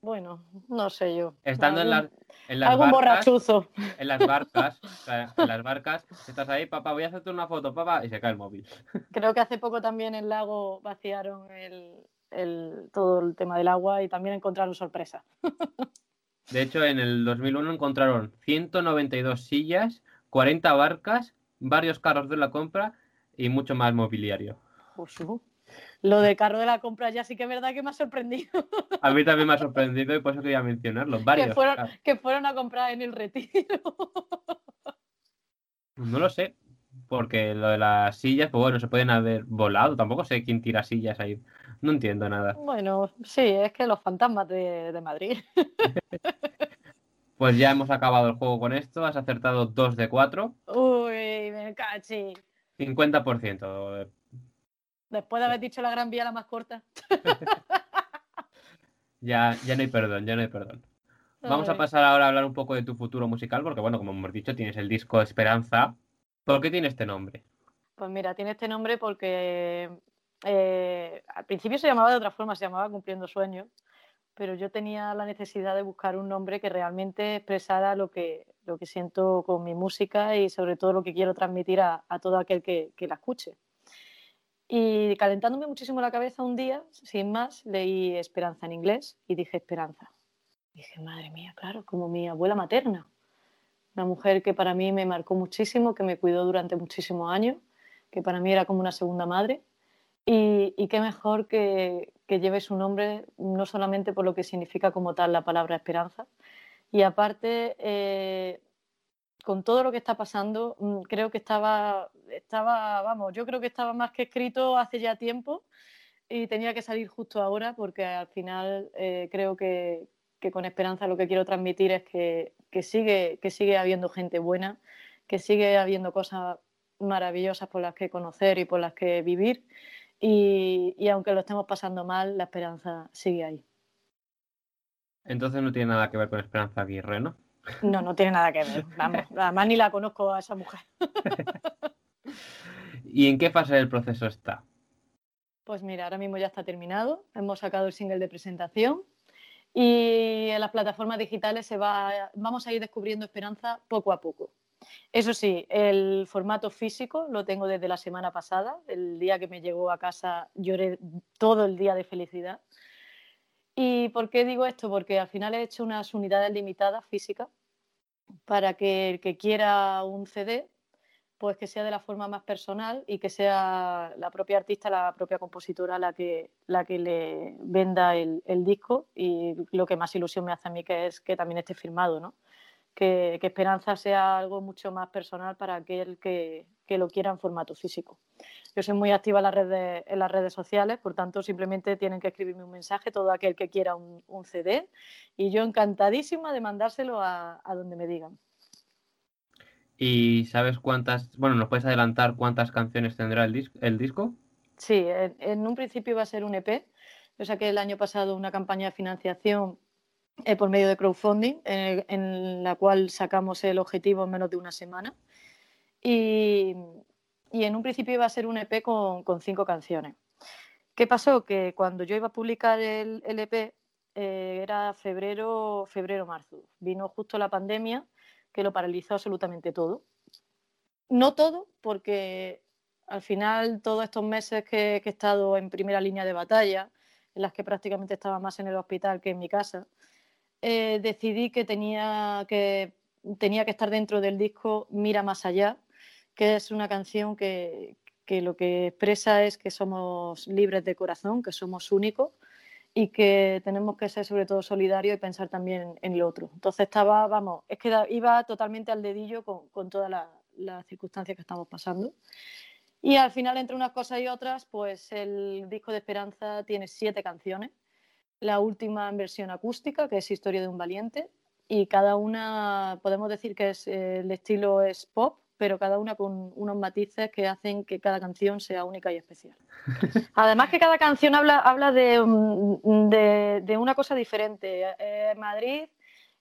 Bueno, no sé yo. Estando en, las en las algún barcas, borrachuzo. en las barcas, en las barcas, estás ahí, papá, voy a hacerte una foto, papá, y se cae el móvil. Creo que hace poco también en el lago vaciaron el, el- todo el tema del agua y también encontraron sorpresa. De hecho, en el 2001 encontraron 192 sillas, 40 barcas, varios carros de la compra y mucho más mobiliario. Josu. Lo del carro de la compra ya sí que es verdad que me ha sorprendido. A mí también me ha sorprendido y por eso quería mencionarlo. Varios. que, fueron, que fueron a comprar en el retiro. No lo sé, porque lo de las sillas, pues bueno, se pueden haber volado. Tampoco sé quién tira sillas ahí. No entiendo nada. bueno, sí, es que los fantasmas de, de Madrid. Pues ya hemos acabado el juego con esto. Has acertado 2 de 4. Uy, me cachi. 50%. Después de haber dicho la gran vía la más corta. Ya, ya no hay perdón, ya no hay perdón. Vamos a pasar ahora a hablar un poco de tu futuro musical, porque bueno, como hemos dicho, tienes el disco Esperanza. ¿Por qué tiene este nombre? Pues mira, tiene este nombre porque eh, al principio se llamaba de otra forma, se llamaba Cumpliendo Sueños, pero yo tenía la necesidad de buscar un nombre que realmente expresara lo que, lo que siento con mi música y sobre todo lo que quiero transmitir a, a todo aquel que, que la escuche. Y calentándome muchísimo la cabeza un día, sin más, leí Esperanza en inglés y dije Esperanza. Dije, madre mía, claro, como mi abuela materna. Una mujer que para mí me marcó muchísimo, que me cuidó durante muchísimos años, que para mí era como una segunda madre. Y, y qué mejor que, que lleve su nombre, no solamente por lo que significa como tal la palabra esperanza, y aparte, eh, con todo lo que está pasando, mm, creo que estaba, estaba, vamos, yo creo que estaba más que escrito hace ya tiempo y tenía que salir justo ahora porque al final eh, creo que, que con esperanza lo que quiero transmitir es que, que, sigue, que sigue habiendo gente buena, que sigue habiendo cosas maravillosas por las que conocer y por las que vivir. Y, y aunque lo estemos pasando mal, la esperanza sigue ahí. Entonces no tiene nada que ver con Esperanza Aguirre, ¿no? No, no tiene nada que ver. Vamos, además ni la conozco a esa mujer. ¿Y en qué fase del proceso está? Pues mira, ahora mismo ya está terminado. Hemos sacado el single de presentación y en las plataformas digitales se va, vamos a ir descubriendo esperanza poco a poco. Eso sí, el formato físico lo tengo desde la semana pasada. El día que me llegó a casa lloré todo el día de felicidad. ¿Y por qué digo esto? Porque al final he hecho unas unidades limitadas físicas para que el que quiera un CD, pues que sea de la forma más personal y que sea la propia artista, la propia compositora la que, la que le venda el, el disco y lo que más ilusión me hace a mí que es que también esté firmado, ¿no? Que, Esperanza sea algo mucho más personal para aquel que, lo quiera en formato físico. Yo soy muy activa en las, redes, en las redes sociales, por tanto simplemente tienen que escribirme un mensaje todo aquel que quiera un, CD y yo encantadísima de mandárselo a, donde me digan. ¿Y sabes cuántas, bueno, nos puedes adelantar cuántas canciones tendrá el, el disco? Sí, en, un principio va a ser un EP. Yo saqué el año pasado una campaña de financiación eh, por medio de crowdfunding, en la cual sacamos el objetivo en menos de una semana. Y, en un principio iba a ser un EP con, cinco canciones. ¿Qué pasó? Que cuando yo iba a publicar el, EP eh, era febrero, febrero-marzo. Vino justo la pandemia que lo paralizó absolutamente todo. No todo, porque al final todos estos meses que, he estado en primera línea de batalla, en las que prácticamente estaba más en el hospital que en mi casa, eh, decidí que tenía que, tenía que estar dentro del disco Mira más allá, que es una canción que, lo que expresa es que somos libres de corazón, que somos únicos y que tenemos que ser sobre todo solidarios y pensar también en el otro. Entonces estaba, vamos, es que iba totalmente al dedillo con, con todas las circunstancias que estamos pasando. Y al final, entre unas cosas y otras, pues el disco de Esperanza tiene siete canciones. La última en versión acústica, que es Historia de un Valiente, y cada una, podemos decir que es, el estilo es pop, pero cada una con unos matices que hacen que cada canción sea única y especial. Además que cada canción habla, habla de, mm, de, una cosa diferente. Eh, Madrid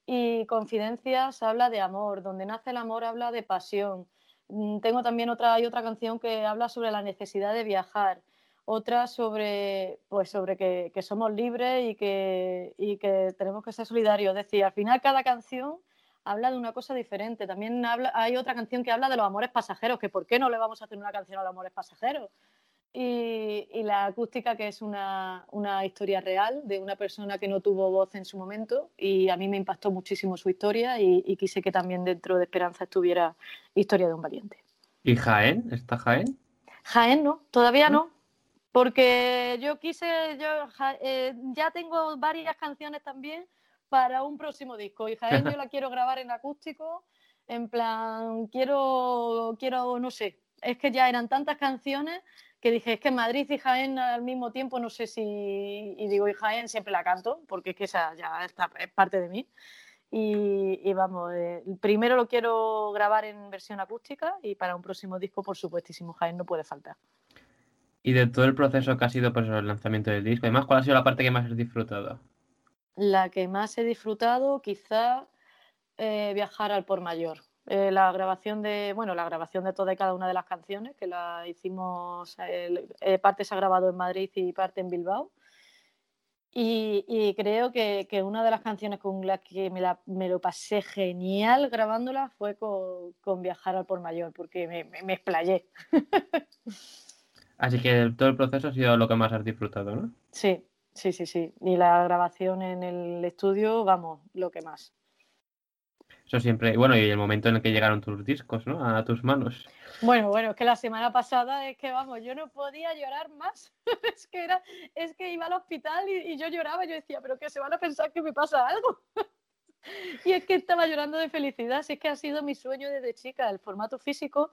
y Confidencias habla de amor, donde nace el amor habla de pasión, Mm, tengo también otra, hay otra canción que habla sobre la necesidad de viajar, otra sobre, pues sobre que, somos libres y que, y que tenemos que ser solidarios. Es decir, al final cada canción habla de una cosa diferente. También habla, hay otra canción que habla de los amores pasajeros, que ¿por qué no le vamos a hacer una canción a los amores pasajeros? Y, la acústica, que es una, historia real de una persona que no tuvo voz en su momento y a mí me impactó muchísimo su historia y, quise que también dentro de Esperanza estuviera Historia de un Valiente. ¿Y Jaén? ¿Está Jaén? Jaén no, todavía no, porque yo quise, yo eh, ya tengo varias canciones también para un próximo disco y Jaén yo la quiero grabar en acústico, en plan, quiero, quiero, no sé, es que ya eran tantas canciones que dije, es que Madrid y Jaén al mismo tiempo, no sé si, y digo, y Jaén siempre la canto, porque es que esa ya está, es parte de mí. Y, vamos, eh, primero lo quiero grabar en versión acústica y para un próximo disco, por supuestísimo, Jaén no puede faltar. Y de todo el proceso que ha sido pues, el lanzamiento del disco, además, ¿cuál ha sido la parte que más has disfrutado? La que más he disfrutado, quizá eh, viajar al por mayor eh, la grabación de, bueno, la grabación de toda y cada una de las canciones, que la hicimos, eh, parte se ha grabado en Madrid y parte en Bilbao. Y, creo que, una de las canciones con las que me, la, me lo pasé genial grabándola fue con, Viajar al por mayor, porque me, me, explayé. Así que todo el proceso ha sido lo que más has disfrutado, ¿no? Sí, sí, sí, sí. Y la grabación en el estudio, vamos, lo que más. Eso siempre, bueno, y el momento en el que llegaron tus discos, ¿no? A tus manos. Bueno, bueno, es que la semana pasada es que, vamos, yo no podía llorar más. es que era, es que iba al hospital y, yo lloraba, yo decía, pero que se van a pensar que me pasa algo. y es que estaba llorando de felicidad, si es que ha sido mi sueño desde chica, el formato físico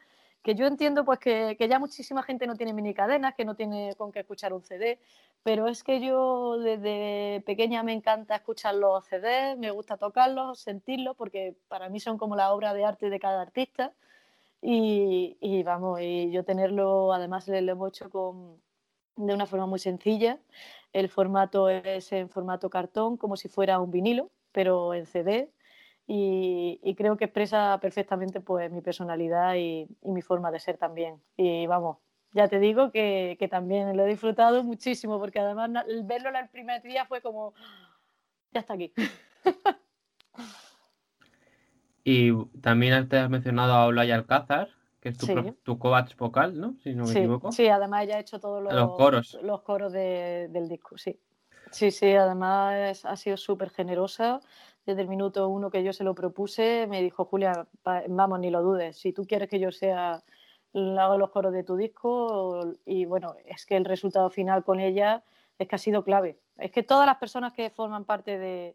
que yo entiendo pues que, ya muchísima gente no tiene mini cadenas, que no tiene con qué escuchar un CD, pero es que yo desde pequeña me encanta escuchar los CDs, me gusta tocarlos, sentirlos, porque para mí son como la obra de arte de cada artista. Y, vamos, y yo tenerlo, además lo hemos hecho con, de una forma muy sencilla. El formato es en formato cartón, como si fuera un vinilo, pero en CD y, creo que expresa perfectamente pues mi personalidad y, mi forma de ser también. Y vamos, ya te digo que, también lo he disfrutado muchísimo porque además verlo el primer día fue como, ya está aquí. Y también te has mencionado a Olaya Alcázar, que es tu, tu coach vocal, ¿no? Si no me equivoco. Sí, además ella ha hecho todos los, coros, los coros del disco, sí. Sí, sí, además ha sido súper generosa desde el minuto uno que yo se lo propuse, me dijo, Julia, vamos, ni lo dudes, si tú quieres que yo sea hago los coros de tu disco y bueno, es que el resultado final con ella es que ha sido clave. Es que todas las personas que forman parte de,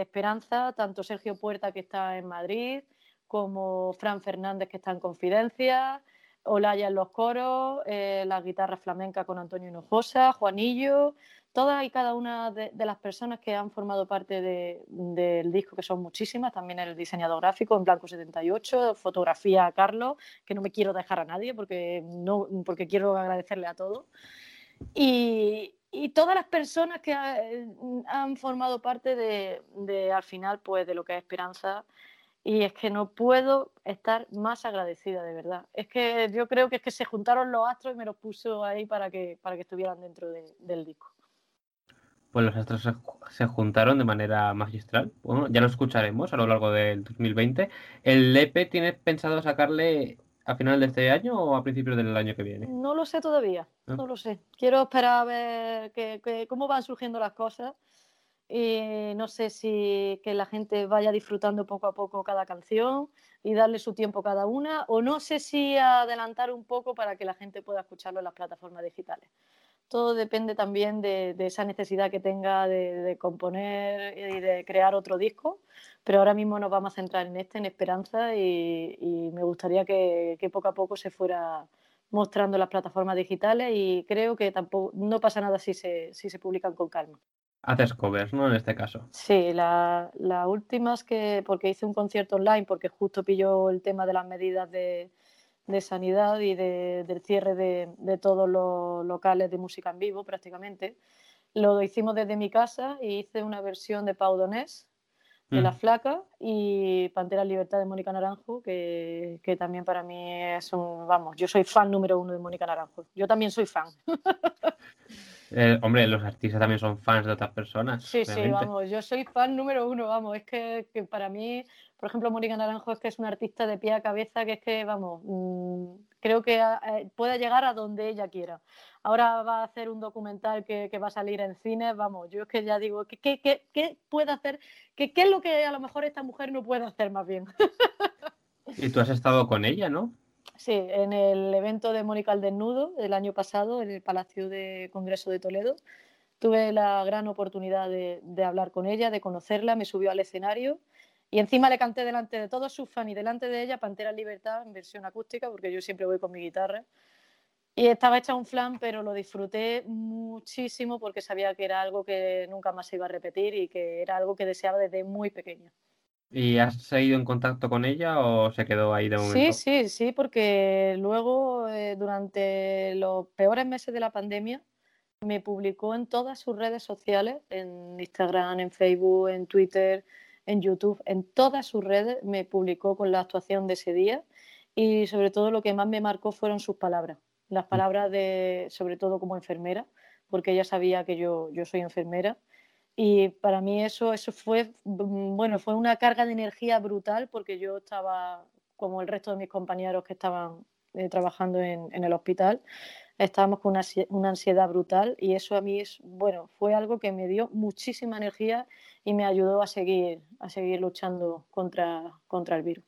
esperanza, tanto Sergio Puerta que está en Madrid, como Fran Fernández que está en Confidencia, Olaya en los coros, eh, la guitarra flamenca con Antonio Hinojosa, Juanillo, todas y cada una de, las personas que han formado parte del disco, que son muchísimas, también el diseñador gráfico en Blanco 78, fotografía a Carlos, que no me quiero dejar a nadie porque, no, porque quiero agradecerle a todos. Y, y todas las personas que han formado parte de, de, al final, pues de lo que es Esperanza. Y es que no puedo estar más agradecida, de verdad. Es que yo creo que es que se juntaron los astros y me los puso ahí para que, para que estuvieran dentro del disco. Pues los astros se, juntaron de manera magistral. Bueno, ya lo escucharemos a lo largo del 2020. ¿El EP tiene pensado sacarle a final de este año o a principios del año que viene? No lo sé todavía, no, lo sé. Quiero esperar a ver que, cómo van surgiendo las cosas y no sé si que la gente vaya disfrutando poco a poco cada canción y darle su tiempo cada una o no sé si adelantar un poco para que la gente pueda escucharlo en las plataformas digitales. Todo depende también de, esa necesidad que tenga de componer y de crear otro disco pero ahora mismo nos vamos a centrar en este, en Esperanza, y, me gustaría que, poco a poco se fuera mostrando las plataformas digitales y creo que tampoco no pasa nada si se, si se publican con calma. Haces covers, ¿no? En este caso. Sí, las la últimas que, porque hice un concierto online, porque justo pilló el tema de las medidas de, de sanidad y de, del cierre de, de, todos los locales de música en vivo prácticamente. Lo hicimos desde mi casa y hice una versión de Pau Donés, de La mm. Flaca y Pantera Libertad de Mónica Naranjo, que, que, también para mí es un, vamos, yo soy fan número uno de Mónica Naranjo. Yo también soy fan. Eh, hombre, los artistas también son fans de otras personas. Sí, sí, vamos, yo soy fan número uno, vamos, es que, que, para mí, por ejemplo, Mónica Naranjo es que es una artista de pie a cabeza que es que, vamos, mm, creo que eh, puede llegar a donde ella quiera. Ahora va a hacer un documental que, que va a salir en cine, vamos, yo es que ya digo, ¿qué, qué, qué, qué puede hacer? ¿Qué, ¿Qué es lo que a lo mejor esta mujer no puede hacer más bien? y tú has estado con ella, ¿no? Sí, en el evento de Mónica al Desnudo del año pasado en el Palacio de Congreso de Toledo. Tuve la gran oportunidad de, hablar con ella, de conocerla, me subió al escenario y encima le canté delante de todos sus fans y delante de ella Pantera Libertad en versión acústica, porque yo siempre voy con mi guitarra. Y estaba hecha un flan, pero lo disfruté muchísimo porque sabía que era algo que nunca más se iba a repetir y que era algo que deseaba desde muy pequeña. ¿Y has seguido en contacto con ella o se quedó ahí de momento? Sí, sí, sí, porque luego, eh, durante los peores meses de la pandemia, me publicó en todas sus redes sociales, en Instagram, en Facebook, en Twitter, en YouTube, en todas sus redes, me publicó con la actuación de ese día y sobre todo lo que más me marcó fueron sus palabras, las mm. palabras de, sobre todo como enfermera, porque ella sabía que yo, yo soy enfermera y para mí eso, eso fue, mm, bueno, fue una carga de energía brutal porque yo estaba, como el resto de mis compañeros que estaban eh, trabajando en, el hospital, estábamos con una, ansiedad brutal y eso a mí es, bueno, fue algo que me dio muchísima energía y me ayudó a seguir, a seguir luchando contra, contra el virus.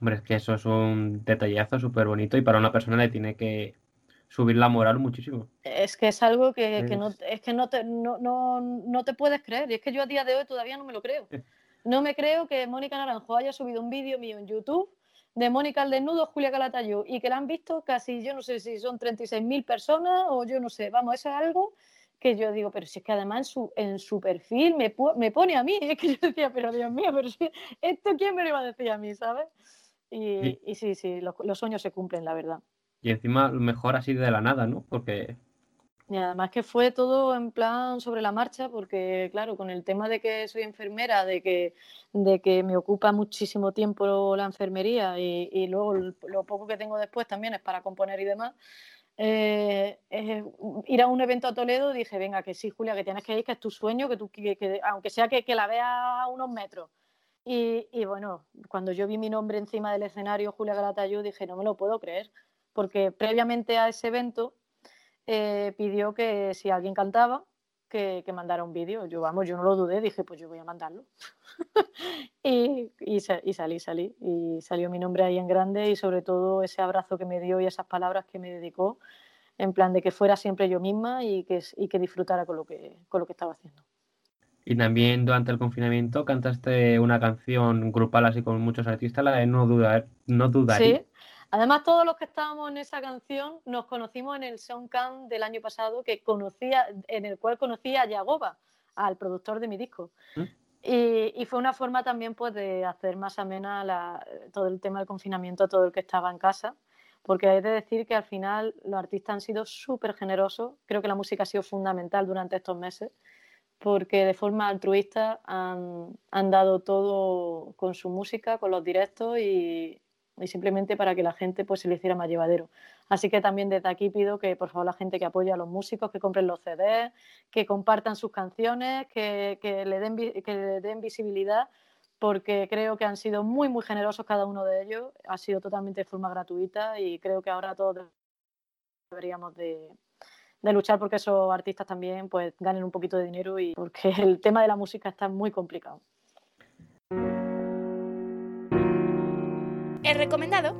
Hombre, es que eso es un detallazo súper bonito y para una persona le tiene que subir la moral muchísimo. Es que es algo que, no, es que no, te, no, no, te puedes creer. Y es que yo a día de hoy todavía no me lo creo. No me creo que Mónica Naranjo haya subido un vídeo mío en YouTube de Mónica al desnudo, Julia Calatayud, y que la han visto casi, yo no sé si son 36.000 personas o yo no sé, vamos, eso es algo que yo digo, pero si es que además en su, en su perfil me, me pone a mí, es que yo decía, pero Dios mío, pero si, esto quién me lo iba a decir a mí, ¿sabes? Y, y sí, sí, los sueños se cumplen, la verdad. Y encima mejor así de la nada, ¿no? Porque... Y además que fue todo en plan sobre la marcha, porque claro, con el tema de que soy enfermera, de que, de que me ocupa muchísimo tiempo la enfermería y, luego lo poco que tengo después también es para componer y demás, eh, ir a un evento a Toledo, dije, venga, que sí, Julia, que tienes que ir, que es tu sueño, que tú, que, aunque sea que, que, la veas a unos metros. Y, y, bueno, cuando yo vi mi nombre encima del escenario, Julia Galatayud, dije, no me lo puedo creer porque previamente a ese evento eh, pidió que si alguien cantaba, que, mandara un vídeo. Yo, vamos, yo no lo dudé, dije, pues yo voy a mandarlo. y, y, salí, salí. Y salió mi nombre ahí en grande y sobre todo ese abrazo que me dio y esas palabras que me dedicó, en plan de que fuera siempre yo misma y que, y que disfrutara con lo que, con lo que estaba haciendo. Y también durante el confinamiento cantaste una canción grupal así con muchos artistas, la de No Dudar, no Dudaría. Sí. Además, todos los que estábamos en esa canción nos conocimos en el Soundcamp del año pasado, que conocía, en el cual conocí a Yagoba, al productor de mi disco. ¿Mm? Y, y fue una forma también pues, de hacer más amena la- todo el tema del confinamiento a todo el que estaba en casa. Porque hay de decir que al final los artistas han sido súper generosos. Creo que la música ha sido fundamental durante estos meses porque de forma altruista han, han dado todo con su música, con los directos y, y simplemente para que la gente pues, se le hiciera más llevadero. Así que también desde aquí pido que por favor la gente que apoya a los músicos, que compren los CDs, que compartan sus canciones, que, que le, den, que den visibilidad, porque creo que han sido muy, muy generosos cada uno de ellos, ha sido totalmente de forma gratuita y creo que ahora todos deberíamos de, de luchar porque esos artistas también pues ganen un poquito de dinero y porque el tema de la música está muy complicado. El recomendado.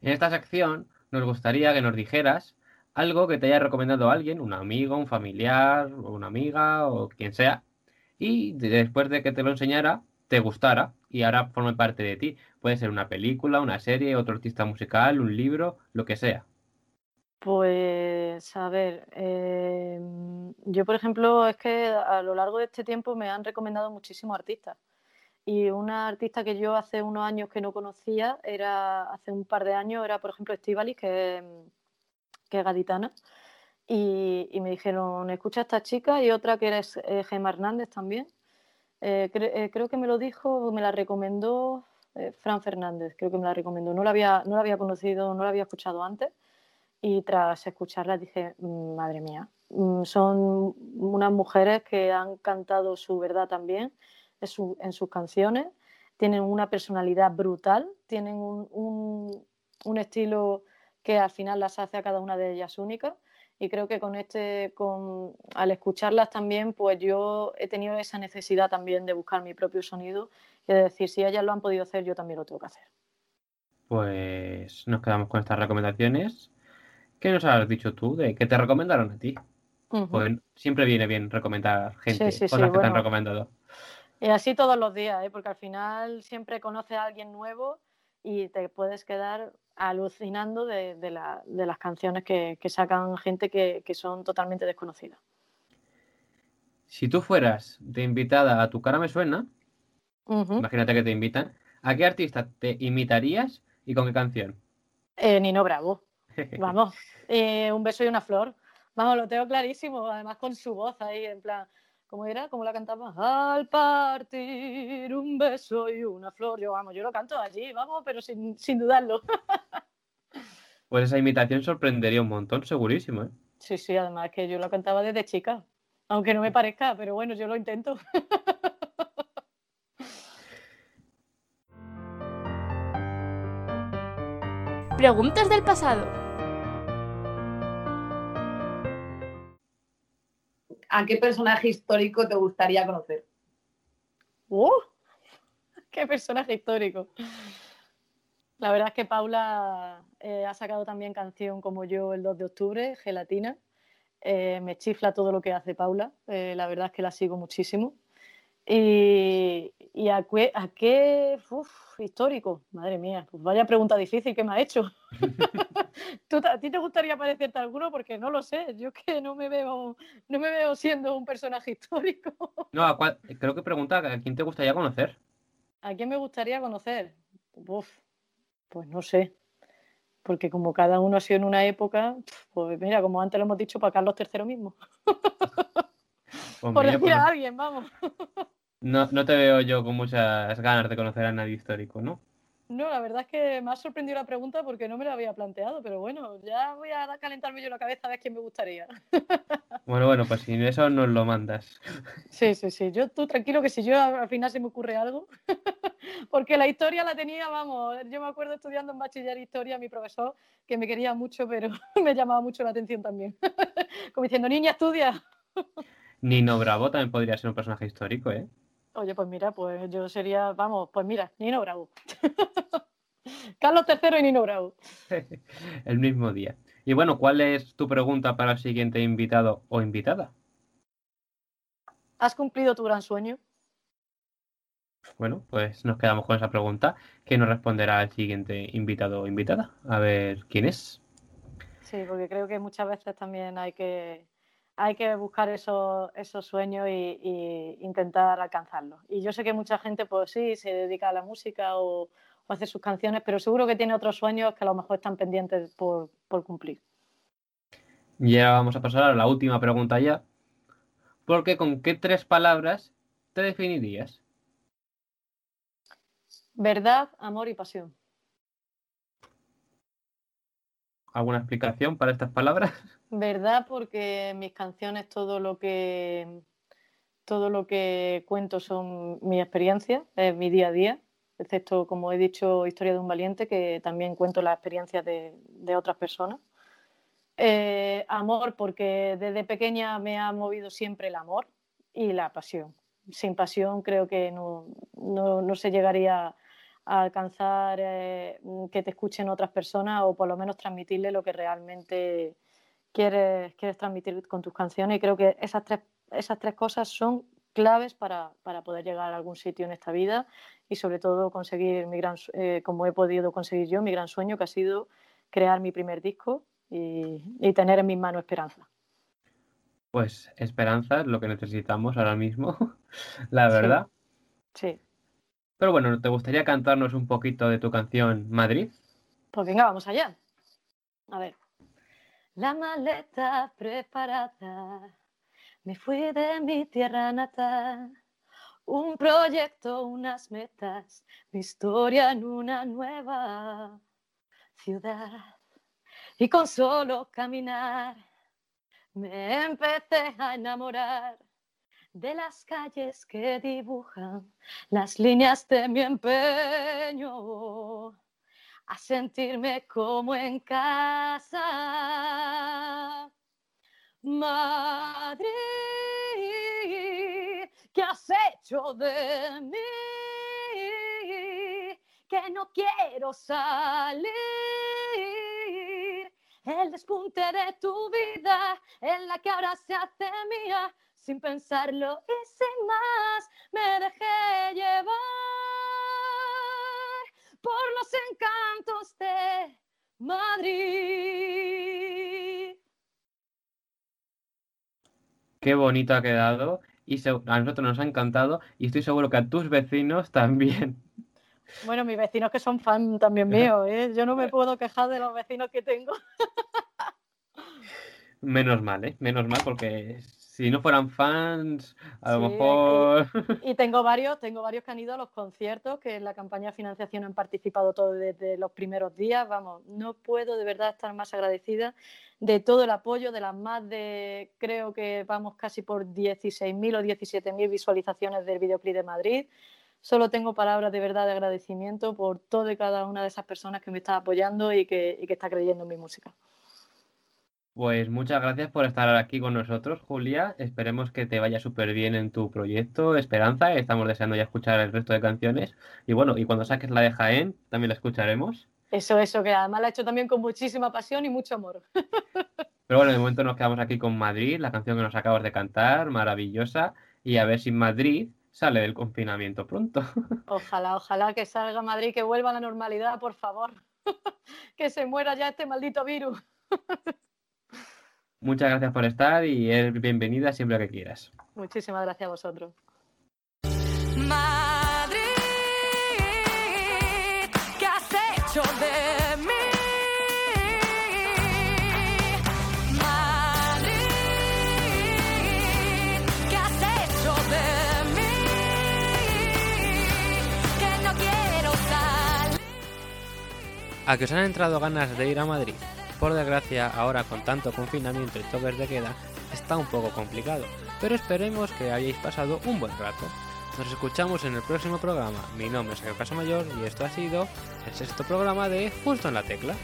En esta sección nos gustaría que nos dijeras algo que te haya recomendado alguien, un amigo, un familiar, una amiga o quien sea, y de- después de que te lo enseñara, te gustara y ahora forme parte de ti. Puede ser una película, una serie, otro artista musical, un libro, lo que sea. Pues, a ver, eh, yo por ejemplo es que a lo largo de este tiempo me han recomendado muchísimos artistas. Y una artista que yo hace unos años que no conocía, era hace un par de años, era por ejemplo Estíbaliz, que, es- gaditana. Y, me dijeron, escucha a esta chica y otra que es eh, Gemma Hernández también. Eh, eh, creo que me lo dijo, me la recomendó eh, Fran Fernández, creo que me la recomendó. No la había, no la había conocido, no la había escuchado antes y tras escucharla dije, "Mm, madre mía, mm, son unas mujeres que han cantado su verdad también en, su- en sus canciones, tienen una personalidad brutal, tienen un, un- un estilo que al final las hace a cada una de ellas únicas y creo que con este, con, al escucharlas también, pues yo he tenido esa necesidad también de buscar mi propio sonido y de decir, si ellas lo han podido hacer, yo también lo tengo que hacer. Pues nos quedamos con estas recomendaciones. ¿Qué nos has dicho tú de que te recomendaron a ti? Pues siempre viene bien recomendar gente, Sí, sí, sí, cosas que te han recomendado. Y así todos los días, ¿eh? porque al final siempre conoces a alguien nuevo y te puedes quedar alucinando de, de la- de las canciones que, que sacan gente que, que son totalmente desconocidas. Si tú fueras de invitada a Tu cara me suena, imagínate que te invitan, ¿a qué artista te imitarías y con qué canción? Eh, Nino Bravo, vamos, eh, un beso y una flor, vamos, lo tengo clarísimo, además con su voz ahí, en plan, ¿cómo era? ¿Cómo la cantaba? Al partir un beso y una flor, yo vamos, yo lo canto allí, vamos, pero sin, sin dudarlo. Pues esa imitación sorprendería un montón, segurísimo, ¿eh? Sí, sí, además que yo lo cantaba desde chica, aunque no me parezca, pero bueno, yo lo intento. Preguntas del pasado. ¿A qué personaje histórico te gustaría conocer? ¡Uh! ¡Qué personaje histórico! La verdad es que Paula eh, ha sacado también canción como yo el 2 de octubre, Gelatina. Eh, me chifla todo lo que hace Paula, eh, la verdad es que la sigo muchísimo. Y, y a, qué uf, histórico, madre mía, pues vaya pregunta difícil que me ha hecho. ¿Tú, ¿A ti te gustaría parecerte a alguno? Porque no lo sé, yo que no me veo, no me veo siendo un personaje histórico. No, ¿a cuál- creo que pregunta a quién te gustaría conocer. ¿A quién me gustaría conocer? Uf, pues no sé. Porque como cada uno ha sido en una época, pues mira, como antes lo hemos dicho, para Carlos III mismo. Pues Por decir pues a alguien, vamos. no- no te veo yo con muchas ganas de conocer a nadie histórico, ¿no? No, la verdad es que me ha sorprendido la pregunta porque no me la había planteado, pero bueno, ya voy a calentarme yo la cabeza a ver quién me gustaría. Bueno, bueno, pues si eso nos lo mandas. Sí, sí, sí. Yo, tú tranquilo que si yo al final se me ocurre algo, porque la historia la tenía, vamos, yo me acuerdo estudiando en bachiller historia, mi profesor, que me quería mucho, pero me llamaba mucho la atención también. Como diciendo, niña, estudia. Nino Bravo también podría ser un personaje histórico, ¿eh? Oye, pues mira, pues yo sería, vamos, pues mira, Nino Bravo. Carlos III y Nino Bravo. El mismo día. Y bueno, ¿cuál es tu pregunta para el siguiente invitado o invitada? ¿Has cumplido tu gran sueño? Bueno, pues nos quedamos con esa pregunta que nos responderá el siguiente invitado o invitada. A ver quién es. Sí, porque creo que muchas veces también hay que, hay que buscar esos, esos sueños y, y intentar alcanzarlos. Y yo sé que mucha gente, pues sí, se dedica a la música o, o hace sus canciones, pero seguro que tiene otros sueños que a lo mejor están pendientes por, por cumplir. Y ahora vamos a pasar a la última pregunta ya. Porque con qué tres palabras te definirías? Verdad, amor y pasión. ¿Alguna explicación para estas palabras? Verdad, porque mis canciones, todo lo que todo lo que cuento son mi experiencia, es mi día a día, excepto, como he dicho, Historia de un Valiente, que también cuento las experiencias de, de otras personas. Eh, amor, porque desde pequeña me ha movido siempre el amor y la pasión. Sin pasión creo que no, no, no se llegaría a alcanzar eh, que te escuchen otras personas o por lo menos transmitirle lo que realmente quieres, quieres transmitir con tus canciones. Y creo que esas tres, esas tres cosas son claves para, para poder llegar a algún sitio en esta vida y sobre todo conseguir mi gran, eh, como he podido conseguir yo, mi gran sueño que ha sido crear mi primer disco y, y tener en mis manos esperanza. Pues esperanza es lo que necesitamos ahora mismo, la verdad. Sí. Pero bueno, ¿te gustaría cantarnos un poquito de tu canción Madrid? Pues venga, vamos allá. A ver. La maleta preparada, me fui de mi tierra natal. Un proyecto, unas metas, mi historia en una nueva ciudad. Y con solo caminar me empecé a enamorar de las calles que dibujan las líneas de mi empeño, a sentirme como en casa. Madrid, ¿qué has hecho de mí? Que no quiero salir. El despunte de tu vida en la que ahora se hace mía sin pensarlo y sin más me dejé llevar por los encantos de Madrid. Qué bonito ha quedado y a nosotros nos ha encantado y estoy seguro que a tus vecinos también. Bueno, mis vecinos que son fan también míos, ¿eh? yo no me puedo quejar de los vecinos que tengo. Menos mal, ¿eh? Menos mal porque si no fueran fans, a lo Sí, mejor... Y tengo varios, tengo varios que han ido a los conciertos, que en la campaña de financiación han participado todos desde los primeros días. Vamos, no puedo de verdad estar más agradecida de todo el apoyo, de las más de, creo que vamos casi por 16.000 o 17.000 visualizaciones del videoclip de Madrid. Solo tengo palabras de verdad de agradecimiento por todo y cada una de esas personas que me está apoyando y que, y que está creyendo en mi música. Pues muchas gracias por estar aquí con nosotros, Julia. Esperemos que te vaya súper bien en tu proyecto, Esperanza. Estamos deseando ya escuchar el resto de canciones. Y bueno, y cuando saques la de Jaén, también la escucharemos. Eso, eso, que además la he hecho también con muchísima pasión y mucho amor. Pero bueno, de momento nos quedamos aquí con Madrid, la canción que nos acabas de cantar, maravillosa. Y a ver si Madrid sale del confinamiento pronto. Ojalá, ojalá que salga Madrid, que vuelva a la normalidad, por favor. que se muera ya este maldito virus. Muchas gracias por estar y eres bienvenida siempre que quieras. Muchísimas gracias a vosotros. Madrid, ¿qué has hecho de mí? Madrid, ¿qué has hecho de mí? Que no quiero salir. ¿A que os han entrado ganas de ir a Madrid? Por desgracia, ahora con tanto confinamiento y toques de queda, está un poco complicado, pero esperemos que hayáis pasado un buen rato. Nos escuchamos en el próximo programa. Mi nombre es Javier Casamayor y esto ha sido el sexto programa de Justo en la Tecla.